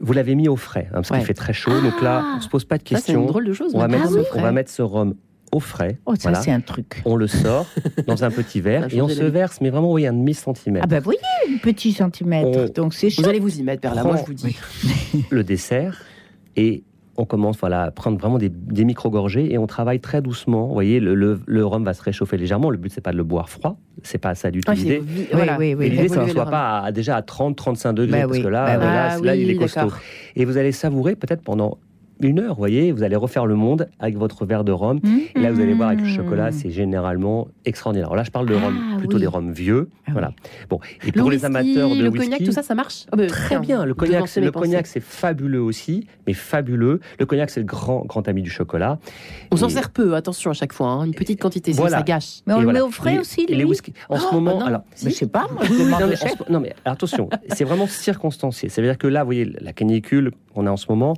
Vous l'avez mis au frais, hein, parce Ouais. qu'il fait très chaud, donc là, Ah. on se pose pas de Ça, c'est une questions. drôle de chose. On va, ce, on va mettre ce rhum au frais. Oh, ça, voilà. c'est un truc. On le sort dans un petit verre a et on se verse, mais vraiment, oui, un demi-centimètre. Ah, bah, voyez, un petit centimètre. On- Donc, c'est chaud. Vous allez vous y mettre, Perla, moi je Prends- vous dis. le dessert et on commence voilà, à prendre vraiment des, des micro-gorgées et on travaille très doucement. Vous voyez, le, le- le rhum va se réchauffer légèrement. Le but, c'est pas de le boire froid. C'est pas ça du tout Ah, l'idée. Oui, voilà. oui, oui. L'idée, c'est que Évoluer ça ne soit le pas à- déjà à 30-35 degrés, Bah parce oui, que là, bah oui. là, Ah là, il est oui, costaud. d'accord. Et vous allez savourer peut-être pendant une heure, vous voyez, vous allez refaire le monde avec votre verre de rhum. Et là, vous allez voir avec le chocolat, c'est généralement extraordinaire. Alors là, je parle de rhum, Ah, plutôt oui. des rhums vieux. Ah voilà. Bon, et Le pour les whisky, amateurs de le whisky, cognac, tout ça, ça marche? Bah, Très bien, le cognac, le cognac c'est fabuleux aussi, mais fabuleux. Le cognac c'est le grand grand ami du chocolat. On s'en sert peu, attention à chaque fois, hein, une petite quantité, Voilà. ça gâche. Mais on Et le voilà. met au frais aussi, les whisky. En ce Oh, moment, non. alors, Mais je sais pas, moi, non, mais, non, mais attention, c'est vraiment circonstancié. Ça veut dire que là, vous voyez, la canicule qu'on a en ce moment,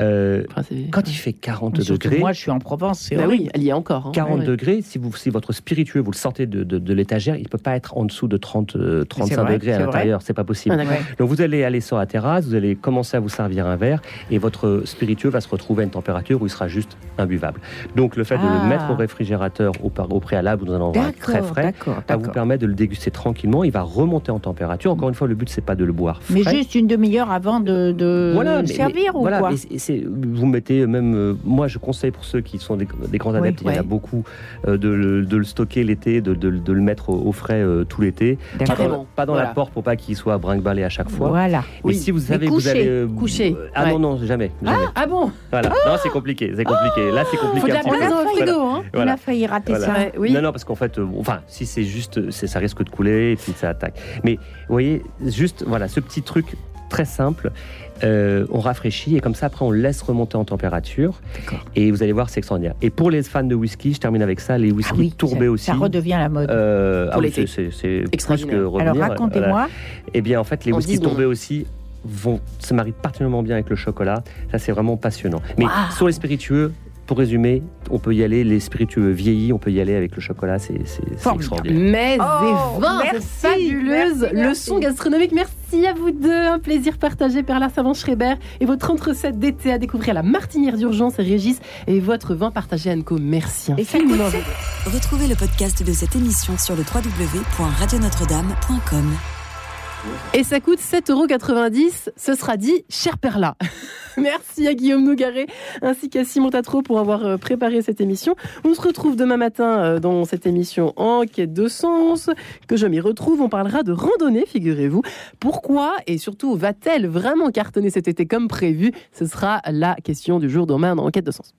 euh, Enfin, quand il fait 40 Surtout degrés, Moi, je suis en Provence, c'est Bah oui, elle y est encore. hein. 40 Ouais, ouais. degrés, si, vous, si votre spiritueux, vous le sortez de, de- de l'étagère, il ne peut pas être en dessous de 30, euh, 35 vrai, degrés à l'intérieur, c'est pas possible. Ah. Donc vous allez aller sur la terrasse, vous allez commencer à vous servir un verre et votre spiritueux va se retrouver à une température où il sera juste imbuvable. Donc le fait de Ah. le mettre au réfrigérateur au, au préalable dans un endroit très frais va vous permettre de le déguster tranquillement. Il va remonter en température. Encore une fois, le but c'est pas de le boire frais. Mais juste une demi-heure avant de, de voilà, le mais- servir mais- ou voilà, quoi mais c'est- c'est- vous mettez même, euh, moi je conseille pour ceux qui sont des, des grands Oui, adeptes, il y en a beaucoup, euh, de, le, de le stocker l'été, de, de- de le mettre au, au frais euh, tout l'été. Pas dans, pas dans Voilà. la porte pour pas qu'il soit brinque-ballé à chaque fois. Voilà. Mais Oui. si vous savez, vous allez. euh, couché, euh, Ah ouais. non, non, jamais. jamais. Ah bon Voilà. Non, c'est compliqué, c'est compliqué. Là, c'est compliqué. Faut de un la petit peu. place dans le Voilà. frigo, hein On a failli rater Voilà. ça. Oui. Non, non, parce qu'en fait, euh, enfin, si c'est juste, ça risque de couler et puis ça attaque. Mais vous voyez, juste, voilà, ce petit truc très simple, euh, on rafraîchit et comme ça, après, on laisse remonter en température. Et vous allez voir, c'est extraordinaire. Et pour les fans de whisky, je termine avec ça, les whisky Ah oui, tourbés ça, aussi. ça redevient la mode. Euh, Pour ah oui, c'est- revenir. Alors racontez-moi. Voilà. Eh bien, en fait, les whisky 10 secondes. tourbés aussi vont se marient particulièrement bien avec le chocolat. Ça, c'est vraiment passionnant. Mais sur les spiritueux, pour résumer, on peut y aller, les spiritueux vieillis, on peut y aller avec le chocolat, c'est extraordinaire. Mais Oh, et vin, merci, c'est fabuleuse merci, merci. leçon gastronomique. Merci à vous deux, un plaisir partagé. Perla Savant-Schreiber et votre 30 recettes d'été à découvrir la martinière d'urgence et Régis et votre vin partagé Anco. Merci infiniment. Retrouvez le podcast de cette émission sur le www.radionotre-dame.com. Et ça coûte 7,90€. Ce sera dit, cher Perla. Merci à Guillaume Nougaret ainsi qu'à Simon Tatro pour avoir euh, préparé cette émission. On se retrouve demain matin euh, dans cette émission En quête de sens. Que je m'y retrouve. On parlera de randonnée, figurez-vous. Pourquoi et surtout va-t-elle vraiment cartonner cet été comme prévu? Ce sera la question du jour demain dans En quête de sens.